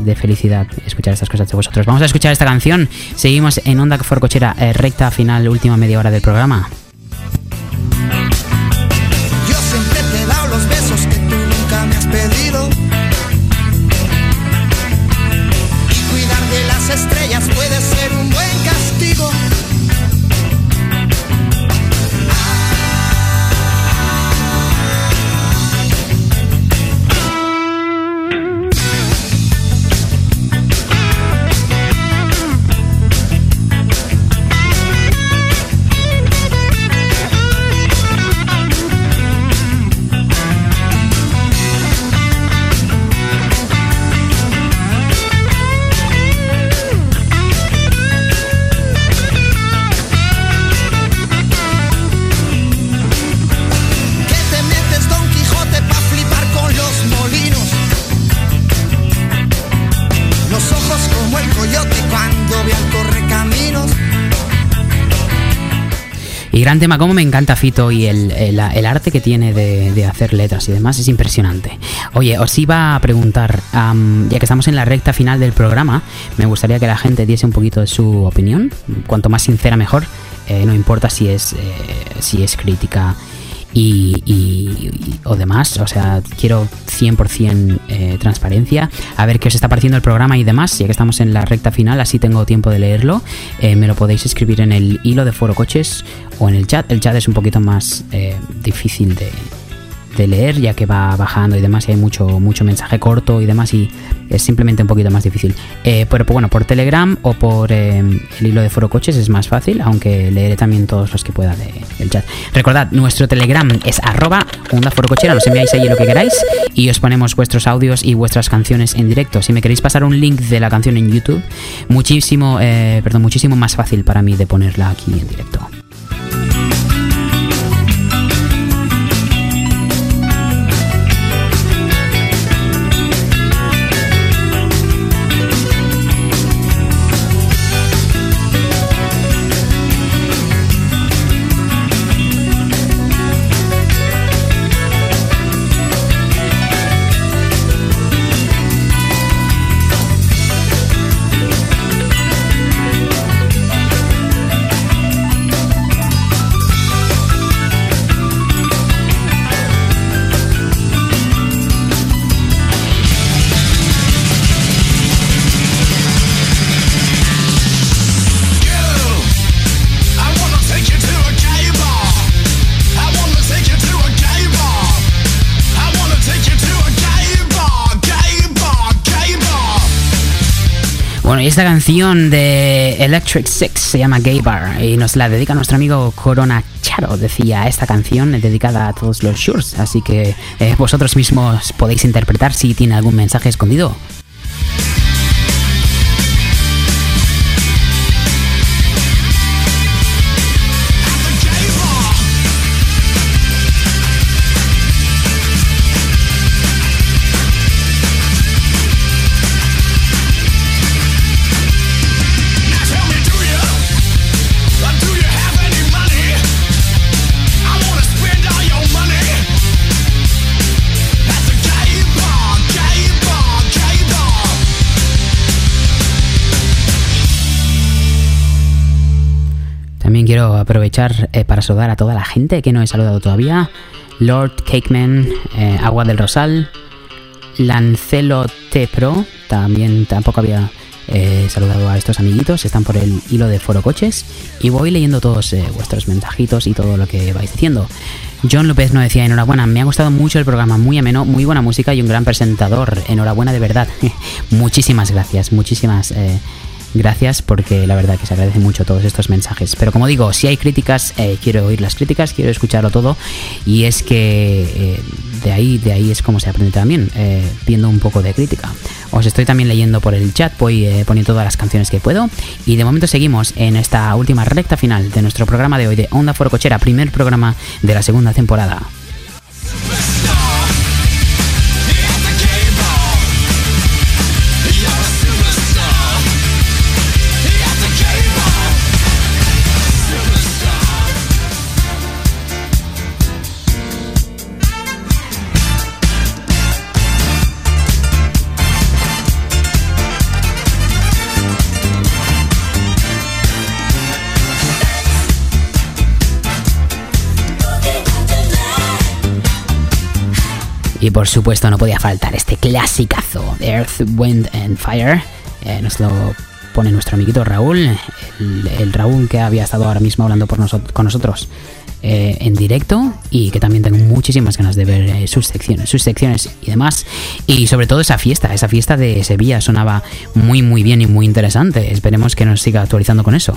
de felicidad escuchar estas cosas de vosotros. Vamos a escuchar esta canción. Seguimos en Onda Forcochera eh, recta final última media hora del programa. Yo siempre te he dado los besos que tú nunca me has pedido. Gran tema, como me encanta Fito y el, el- arte que tiene de, de hacer letras y demás es impresionante. Oye, os iba a preguntar, am, ya que estamos en la recta final del programa, me gustaría que la gente diese un poquito de su opinión, cuanto más sincera mejor, eh, no importa si es, eh, si es crítica y, y- o demás, o sea, quiero 100% eh, transparencia, a ver qué os está pareciendo el programa y demás, ya que estamos en la recta final, así tengo tiempo de leerlo, eh, me lo podéis escribir en el hilo de Foro Coches o en el chat, el chat es un poquito más eh, difícil de, de leer ya que va bajando y demás y hay mucho mucho mensaje corto y demás y es simplemente un poquito más difícil. Eh, pero bueno por telegram o por eh, el hilo de foro coches es más fácil aunque leeré también todos los que pueda de- del chat. Recordad nuestro telegram es arroba onda foro cochera nos enviáis ahí lo que queráis y os ponemos vuestros audios y vuestras canciones en directo. Si me queréis pasar un link de la canción en youtube muchísimo eh, perdón muchísimo más fácil para mí de ponerla aquí en directo Esta canción de Electric Six se llama Gay Bar y nos la dedica nuestro amigo Corona Charo. Decía, esta canción es dedicada a todos los shurs, así que eh, vosotros mismos podéis interpretar si tiene algún mensaje escondido. Aprovechar eh, para saludar a toda la gente que no he saludado todavía. Lord Cakeman, eh, Agua del Rosal, Lancelo T Pro, también tampoco había eh, saludado a estos amiguitos, están por el hilo de Foro Coches y voy leyendo todos vuestros mensajitos y todo lo que vais diciendo. John López nos decía, enhorabuena, me ha gustado mucho el programa, muy ameno, muy buena música y un gran presentador, enhorabuena de verdad. muchísimas gracias, muchísimas eh, gracias porque la verdad que se agradece mucho todos estos mensajes. Pero como digo, si hay críticas, eh, quiero oír las críticas, quiero escucharlo todo y es que eh, de ahí de ahí es como se aprende también, eh, viendo un poco de crítica. Os estoy también leyendo por el chat, voy poniendo todas las canciones que puedo y de momento seguimos en esta última recta final de nuestro programa de hoy de Onda Foro Cochera, primer programa de la segunda temporada. Y por supuesto no podía faltar este clasicazo Earth, Wind and Fire. Eh, nos lo pone nuestro amiguito Raúl, el, Raúl que había estado ahora mismo hablando con nosotros eh, en directo y que también tengo muchísimas ganas de ver eh, sus secciones, sus secciones y demás. Y sobre todo esa fiesta, esa fiesta de Sevilla sonaba muy muy bien y muy interesante. Esperemos que nos siga actualizando con eso.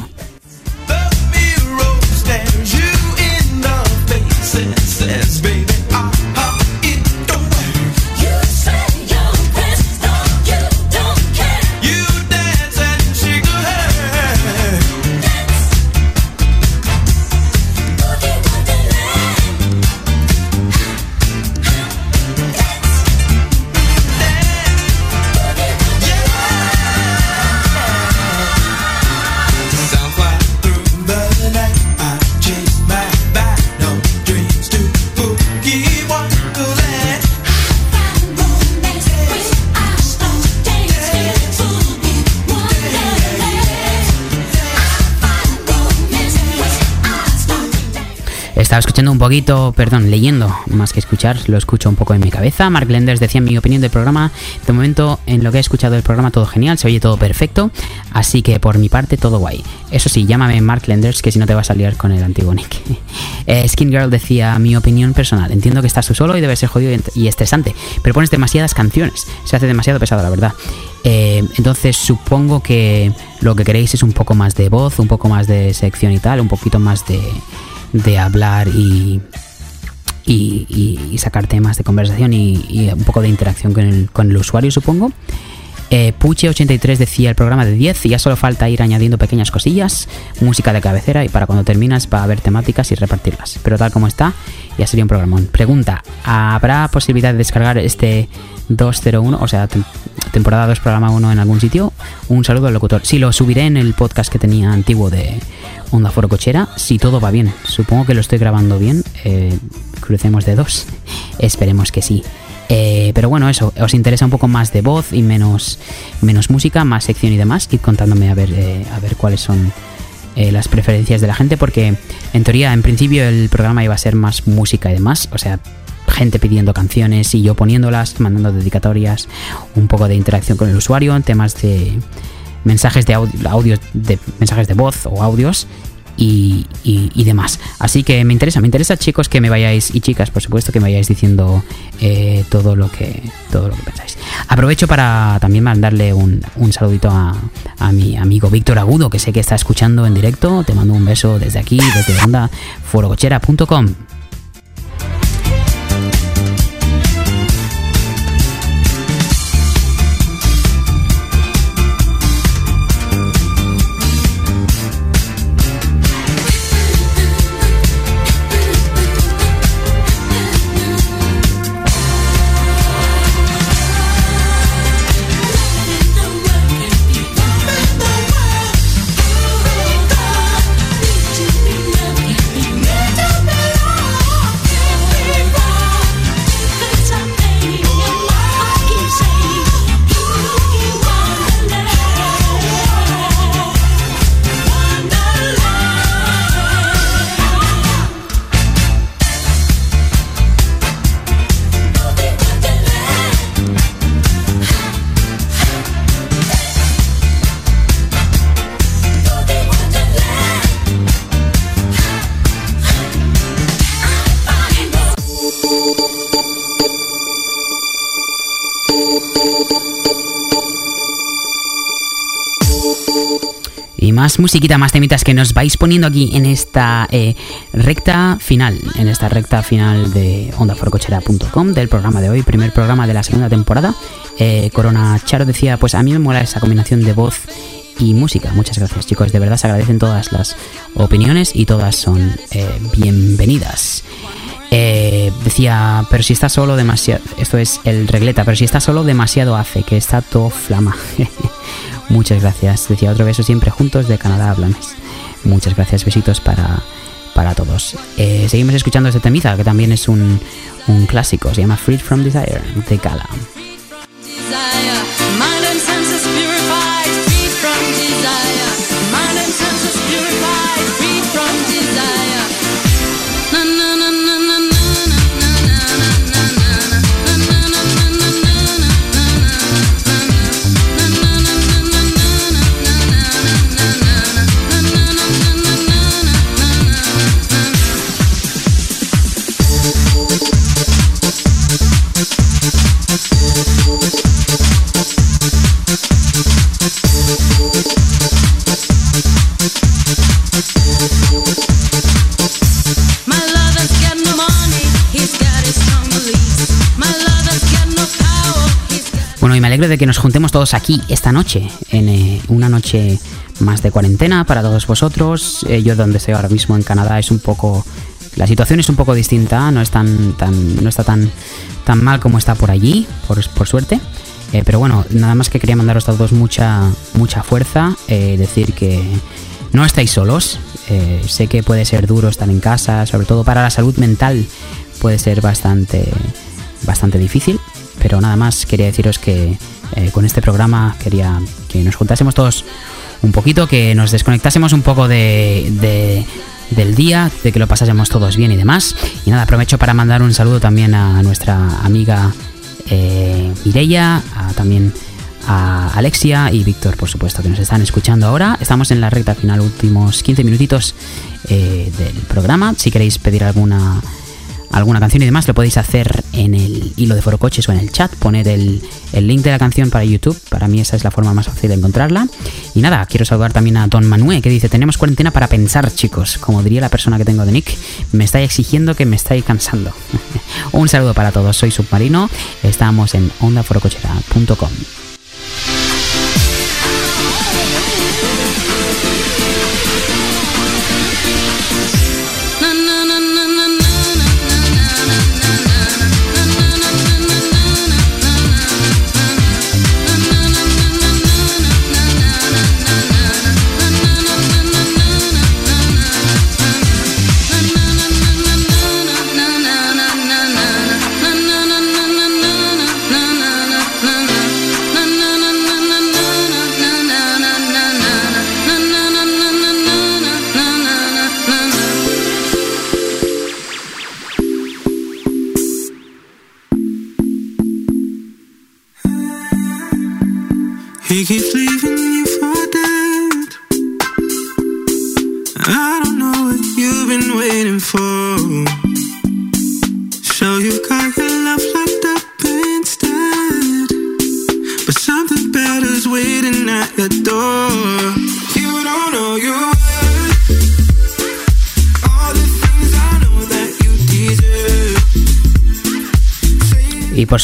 Estaba escuchando un poquito, perdón, leyendo, más que escuchar, lo escucho un poco en mi cabeza. Mark Lenders decía mi opinión del programa, de momento en lo que he escuchado del programa todo genial, se oye todo perfecto, así que por mi parte todo guay. Eso sí, llámame Mark Lenders que si no te vas a liar con el antiguo Nick. Eh, Skin Girl decía, mi opinión personal, entiendo que estás tú solo y debe ser jodido y estresante, pero pones demasiadas canciones, se hace demasiado pesado la verdad. Eh, entonces supongo que lo que queréis es un poco más de voz, un poco más de sección y tal, un poquito más de, de hablar y, y, y- sacar temas de conversación y, y un poco de interacción con el, con el usuario, supongo. Eh, Puche83 decía el programa de 10 y ya solo falta ir añadiendo pequeñas cosillas, música de cabecera y para cuando terminas va a haber temáticas y repartirlas. Pero tal como está, ya sería un programón. Pregunta, ¿habrá posibilidad de descargar este 201, o sea, tem- temporada 2, programa 1 en algún sitio? Un saludo al locutor. Sí, lo subiré en el podcast que tenía antiguo de Onda Foro Cochera, si todo va bien. Supongo que lo estoy grabando bien. eh, crucemos dedos. Esperemos que sí. Eh, pero bueno, eso, os interesa un poco más de voz y menos, menos música, más sección y demás, id contándome a ver, eh, a ver cuáles son eh, las preferencias de la gente, porque en teoría, en principio, el programa iba a ser más música y demás, o sea, gente pidiendo canciones y yo poniéndolas, mandando dedicatorias, un poco de interacción con el usuario, temas de mensajes de audio, de mensajes de voz o audios y, y- demás. Así que me interesa, me interesa chicos que me vayáis y chicas, por supuesto, que me vayáis diciendo eh, todo lo que todo lo que pensáis. Aprovecho para también mandarle un, un saludito a, a mi amigo Víctor Agudo, que sé que está escuchando en directo. Te mando un beso desde aquí, desde onda musiquita, más temitas que nos vais poniendo aquí en esta eh, recta final, en esta recta final de ondaforcochera.com del programa de hoy, primer programa de la segunda temporada. Eh, Corona Charo decía, pues a mí me mola esa combinación de voz y música. Muchas gracias chicos, de verdad se agradecen todas las opiniones y todas son eh, bienvenidas. Decía, pero si está solo demasiado, esto es el regleta, pero si está solo demasiado hace, que está todo flama. Muchas gracias. Decía otro beso siempre juntos de Canadá a Blanes. Muchas gracias, besitos para, para todos. Eh, seguimos escuchando este temiza, que también es un, un clásico, se llama Freed from Desire, de Gala. Bueno, y me alegro de que nos juntemos todos aquí esta noche, en eh, una noche más de cuarentena para todos vosotros. Eh, yo donde estoy ahora mismo en Canadá es un poco... La situación es un poco distinta, no es tan, tan, no está tan, tan mal como está por allí, por, por suerte. Eh, pero bueno, nada más que quería mandaros a todos mucha, mucha fuerza, decir que no estáis solos. Sé que puede ser duro estar en casa, sobre todo para la salud mental puede ser bastante, bastante difícil. Pero nada más quería deciros que eh, con este programa quería que nos juntásemos todos un poquito, que nos desconectásemos un poco de, de- del día, de que lo pasásemos todos bien y demás. Y nada, aprovecho para mandar un saludo también a nuestra amiga eh, Mireia, también a Alexia y Víctor, por supuesto, que nos están escuchando ahora. Estamos en la recta final, últimos 15 minutitos eh, del programa. Si queréis pedir alguna alguna canción y demás, lo podéis hacer en el hilo de Foro Coches o en el chat. Poner el, el link de la canción para YouTube. Para mí esa es la forma más fácil de encontrarla. Y nada, quiero saludar también a Don Manuel, que dice, tenemos cuarentena para pensar, chicos. Como diría la persona que tengo de Nick, me estáis exigiendo que me estáis cansando. Un saludo para todos, soy Submarino. Estamos en ondaforocochera.com.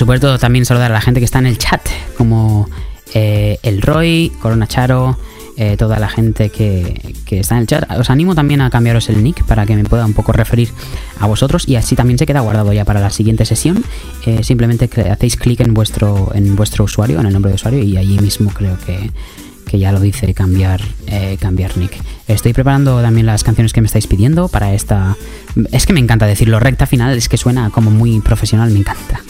supuesto también saludar a la gente que está en el chat, como eh, el Roy, Corona Charo, eh, toda la gente que, que está en el chat. Os animo también a cambiaros el nick para que me pueda un poco referir a vosotros y así también se queda guardado ya para la siguiente sesión. Eh, simplemente hacéis clic en vuestro, en vuestro usuario, en el nombre de usuario y allí mismo creo que, que ya lo dice cambiar, eh, cambiar nick. Estoy preparando también las canciones que me estáis pidiendo para esta... Es que me encanta decirlo, recta final, es que suena como muy profesional, me encanta.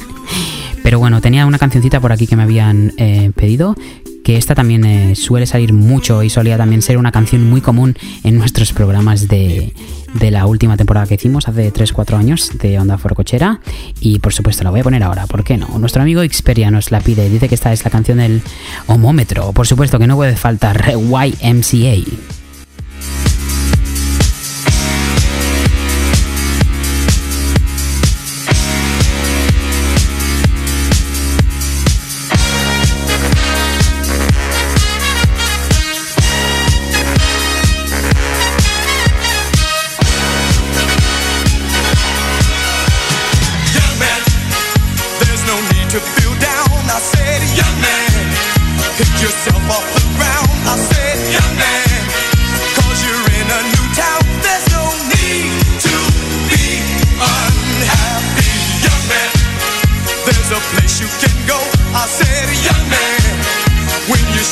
Pero bueno, tenía una cancioncita por aquí que me habían eh, pedido, que esta también eh, suele salir mucho y solía también ser una canción muy común en nuestros programas de, de la última temporada que hicimos hace 3-4 años de Onda Forcochera. Y por supuesto la voy a poner ahora, ¿por qué no? Nuestro amigo Xperia nos la pide, dice que esta es la canción del homómetro, por supuesto que no puede faltar YMCA.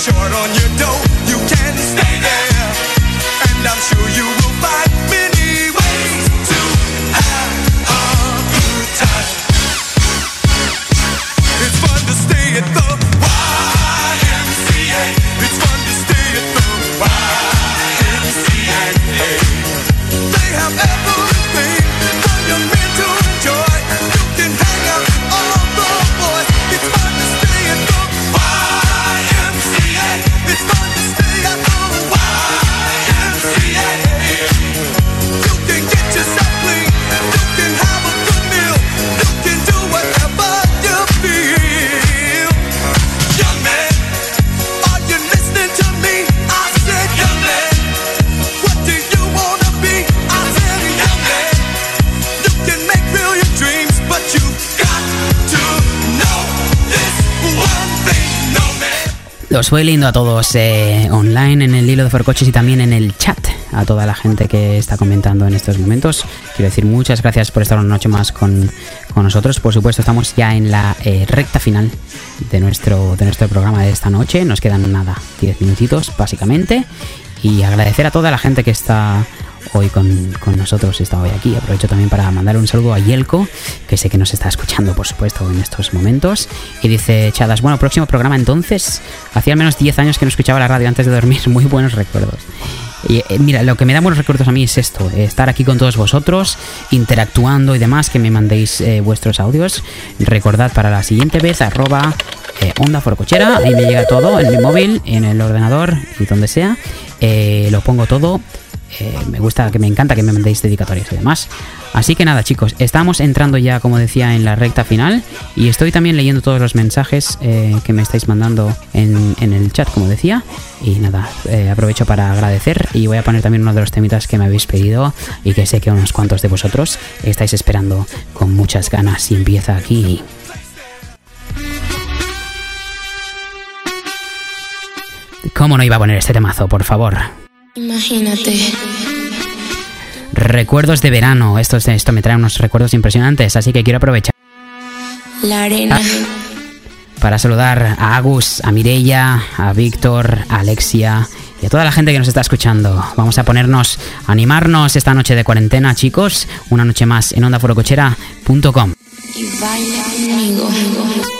Short on your dough, Os voy lindo a todos eh, online en el hilo de Forcoches y también en el chat, a toda la gente que está comentando en estos momentos. Quiero decir muchas gracias por estar una noche más con, con nosotros. Por supuesto, estamos ya en la eh, recta final de nuestro, de nuestro programa de esta noche. Nos quedan nada, 10 minutitos básicamente. Y agradecer a toda la gente que está hoy con, con nosotros, está hoy aquí. Aprovecho también para mandar un saludo a Yelko, que sé que nos está escuchando, por supuesto, en estos momentos. Y dice Chadas, bueno, próximo programa entonces. Hacía al menos 10 años que no escuchaba la radio antes de dormir, muy buenos recuerdos. Y eh, mira, lo que me da buenos recuerdos a mí es esto, eh, estar aquí con todos vosotros, interactuando y demás, que me mandéis eh, vuestros audios. Recordad para la siguiente vez, arroba Onda Forcochera, ahí me llega todo en mi móvil, en el ordenador y donde sea. Lo pongo todo. Eh, me gusta, que me encanta que me mandéis dedicatorias y demás. Así que nada, chicos, estamos entrando ya, como decía, en la recta final. Y estoy también leyendo todos los mensajes eh, que me estáis mandando en, en el chat, como decía. Y nada, eh, aprovecho para agradecer. Y voy a poner también uno de los temitas que me habéis pedido. Y que sé que unos cuantos de vosotros estáis esperando con muchas ganas. Y empieza aquí. ¿Cómo no iba a poner este temazo, por favor? Imagínate. Recuerdos de verano. Esto, esto me trae unos recuerdos impresionantes, así que quiero aprovechar La arena. para saludar a Agus, a Mirella, a Víctor, a Alexia y a toda la gente que nos está escuchando. Vamos a ponernos, a animarnos esta noche de cuarentena, chicos. Una noche más en ondaforocochera.com. Y baila conmigo.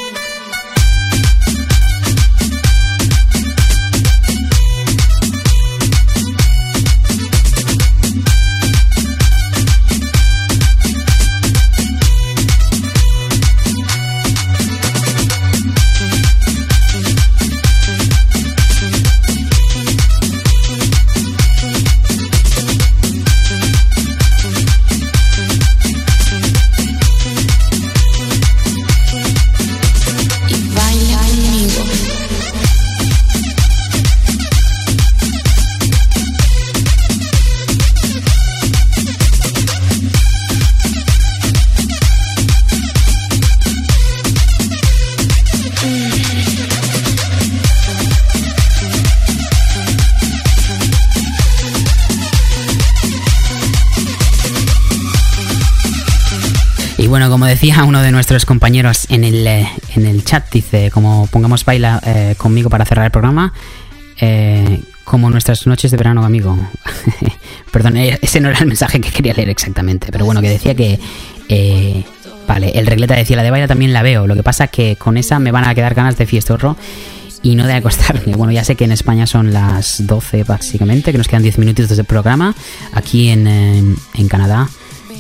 Como decía uno de nuestros compañeros en el, eh, en el chat, dice, como pongamos baila eh, conmigo para cerrar el programa, eh, como nuestras noches de verano, amigo. Perdón, eh, ese no era el mensaje que quería leer exactamente, pero bueno, que decía que... vale, el regleta decía, la de baila también la veo, lo que pasa que con esa me van a quedar ganas de fiestorro y no de acostarme. Bueno, ya sé que en España son las 12 básicamente, que nos quedan 10 minutitos de programa. Aquí en- en Canadá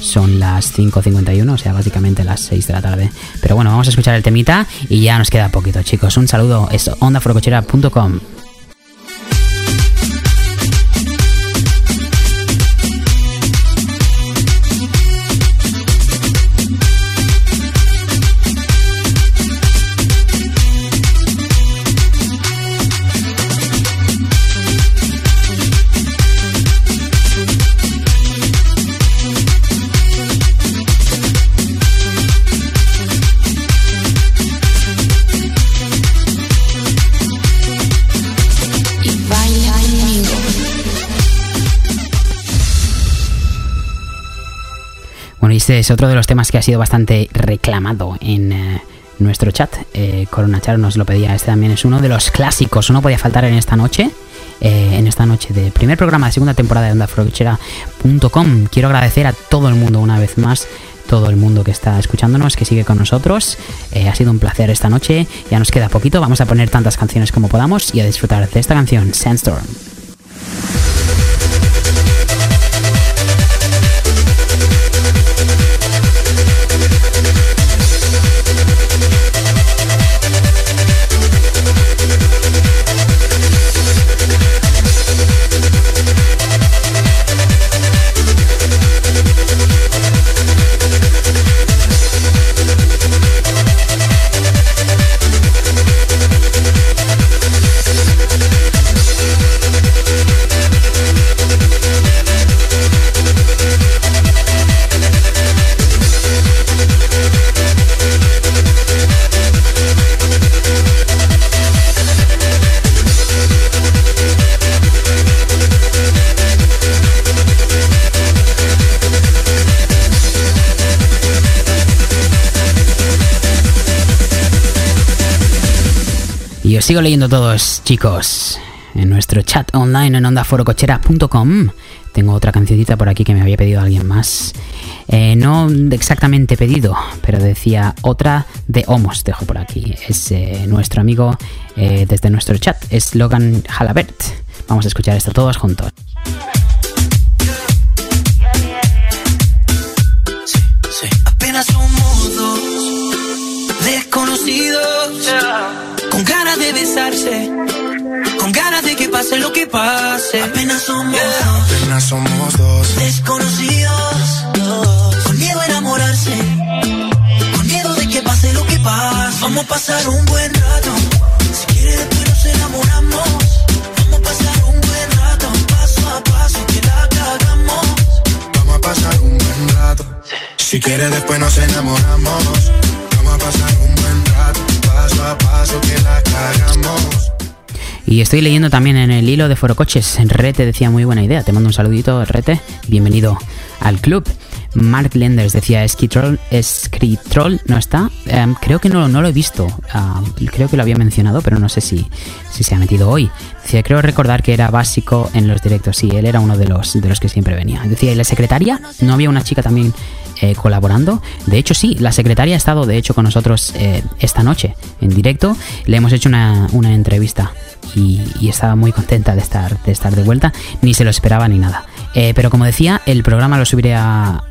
son las 5.51, o sea, básicamente las 6 de la tarde. Pero bueno, vamos a escuchar el temita y ya nos queda poquito, chicos. Un saludo, es ondaforocochera.com. este es otro de los temas que ha sido bastante reclamado en eh, nuestro chat. Eh, Corona Charo nos lo pedía. Este también es uno de los clásicos. No podía faltar en esta noche. eh, en esta noche de primer programa de segunda temporada de OndaFrochera.com. Quiero agradecer a todo el mundo una vez más. Todo el mundo que está escuchándonos, que sigue con nosotros. Ha sido un placer esta noche. Ya nos queda poquito. Vamos a poner tantas canciones como podamos y a disfrutar de esta canción, Sandstorm. Sigo leyendo todos, chicos. En nuestro chat online en ondaforocochera.com tengo otra cancioncita por aquí que me había pedido alguien más. Eh, no exactamente pedido, pero decía otra de Homos, dejo por aquí. Es eh, nuestro amigo eh, desde nuestro chat, es Logan Halabert. Vamos a escuchar esto todos juntos. Besarse, con ganas de que pase lo que pase. Apenas somos dos, Apenas somos dos. desconocidos con miedo a enamorarse, con miedo de que pase lo que pase. Vamos a pasar un buen rato. Si quiere después nos enamoramos. Vamos a pasar un buen rato, paso a paso que la cagamos. Vamos a pasar un buen rato. Si quieres después nos enamoramos. Vamos a pasar. Y estoy leyendo también en el hilo de Forocoches. Rete decía muy buena idea. Te mando un saludito, Rete. Bienvenido al club. Mark Lenders decía Skitroll, Skitroll no está. Em, creo que no, no lo he visto. Creo que lo había mencionado, pero no sé si, si se ha metido hoy. Decía, creo recordar que era básico en los directos. Sí, él era uno de los, de los que siempre venía. Decía, ¿y la secretaria? ¿No había una chica también eh, colaborando? De hecho, sí, la secretaria ha estado, de hecho, con nosotros eh, esta noche en directo. Le hemos hecho una, una entrevista y, y estaba muy contenta de estar, de estar de vuelta. Ni se lo esperaba ni nada. Eh, pero como decía, el programa lo subiré a,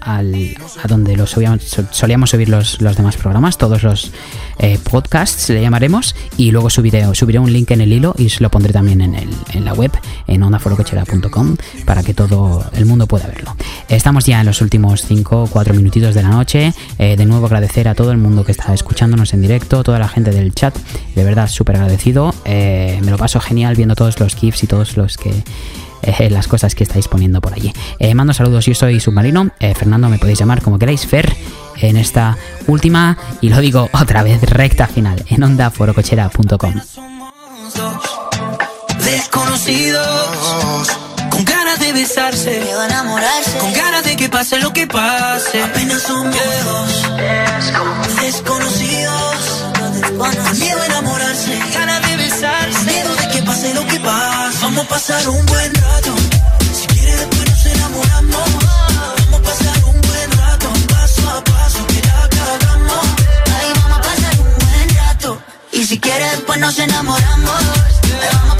donde lo subíamos- so- solíamos subir los, los demás programas, todos los eh, podcasts le llamaremos, y luego subiré, un link en el hilo y se lo pondré también en, el, en la web, en ondaforocochera.com, para que todo el mundo pueda verlo. Estamos ya en los últimos 5 o 4 minutitos de la noche. Eh, de nuevo agradecer a todo el mundo que está escuchándonos en directo, toda la gente del chat, de verdad súper agradecido. Me lo paso genial viendo todos los GIFs y todos los que eh, las cosas que estáis poniendo por allí. Eh, mando saludos, yo soy Submarino. Eh, Fernando, me podéis llamar como queráis. Fer, en esta última, y lo digo otra vez, recta final, en ondaforocochera.com. desconocidos con ganas de besarse. Miedo a enamorarse. Con ganas de que pase lo que pase. Apenas somos dos desconocidos. Con miedo a enamorarse. Pasar un buen rato. Si quieres después nos enamoramos. Vamos a pasar un buen rato. Paso a paso que la cagamos. Ahí vamos a pasar un buen rato. Y si quieres después nos enamoramos. Vamos a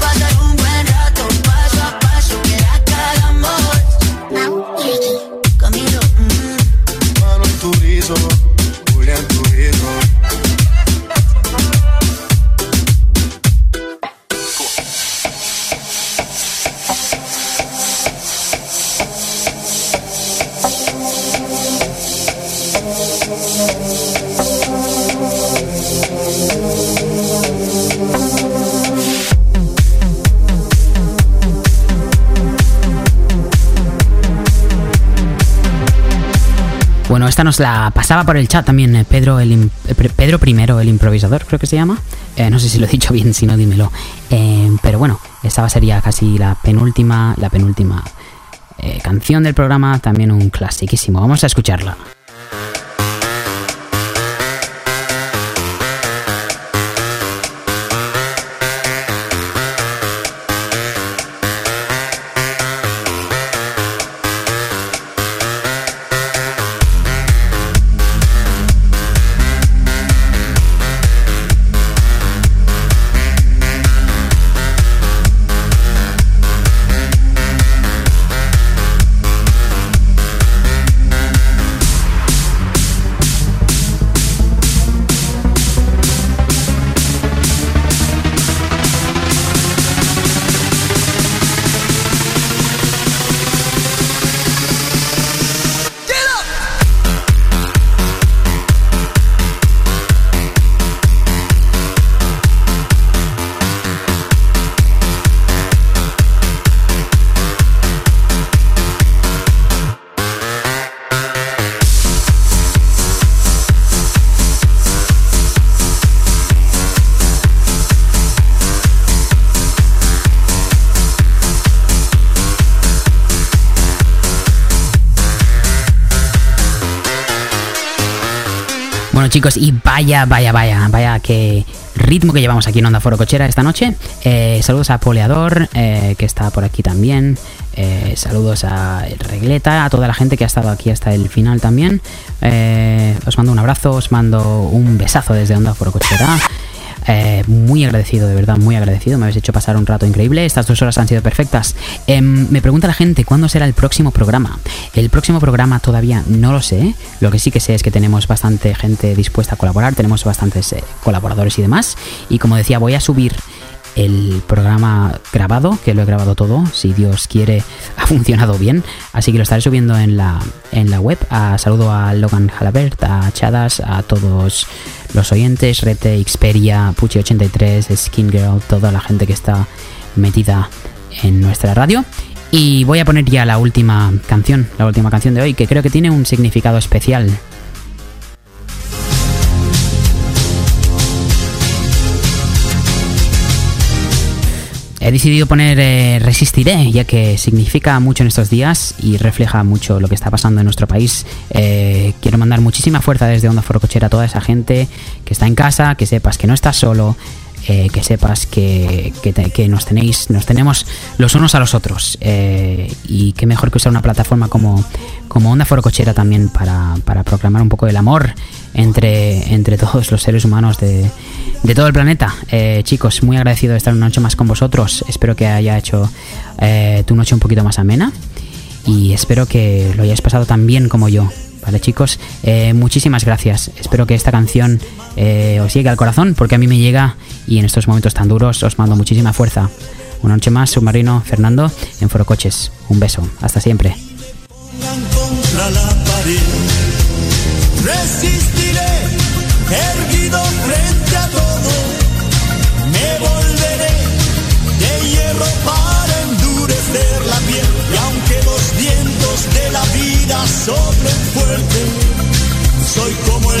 Bueno, esta nos la pasaba por el chat también eh, Pedro, el eh, Pedro primero, el improvisador, creo que se llama. Eh, no sé si lo he dicho bien, si no, dímelo. Pero bueno, esta sería casi la penúltima, la penúltima canción del programa, también un clasiquísimo. Vamos a escucharla. Chicos, y vaya, vaya, vaya, vaya que ritmo que llevamos aquí en Onda Foro Cochera esta noche. Eh, saludos a Poleador, eh, que está por aquí también. Eh, saludos a Regleta, a toda la gente que ha estado aquí hasta el final también. Os mando un abrazo, os mando un besazo desde Onda Foro Cochera. Muy agradecido, de verdad, muy agradecido. Me habéis hecho pasar un rato increíble. Estas dos horas han sido perfectas. Em, me pregunta la gente cuándo será el próximo programa. El próximo programa todavía no lo sé. Lo que sí que sé es que tenemos bastante gente dispuesta a colaborar. Tenemos bastantes eh, colaboradores y demás. Y como decía, voy a subir el programa grabado, que lo he grabado todo, si Dios quiere, ha funcionado bien, así que lo estaré subiendo en la, en la web. Saludo a Logan Halabert, a Chadas, a todos los oyentes, Rete, Xperia, Puchi83, Skin Girl, toda la gente que está metida en nuestra radio. Y voy a poner ya la última canción, la última canción de hoy, que creo que tiene un significado especial. He decidido poner eh, Resistiré, ya que significa mucho en estos días y refleja mucho lo que está pasando en nuestro país. Eh, quiero mandar muchísima fuerza desde Onda Foro Cochera a toda esa gente que está en casa, que sepas que no estás solo, eh, que sepas que, que nos tenéis, nos tenemos los unos a los otros. eh, y qué mejor que usar una plataforma como, como Onda Foro Cochera también para, para proclamar un poco el amor entre, entre todos los seres humanos de, de todo el planeta. Eh, chicos, muy agradecido de estar una noche más con vosotros. Espero que haya hecho eh, tu noche un poquito más amena. Y espero que lo hayáis pasado tan bien como yo. Vale, chicos, muchísimas gracias. Espero que esta canción os llegue al corazón, porque a mí me llega y en estos momentos tan duros os mando muchísima fuerza. Una noche más, submarino Fernando en Foro Coches. Un beso, hasta siempre. a fuerte, soy como el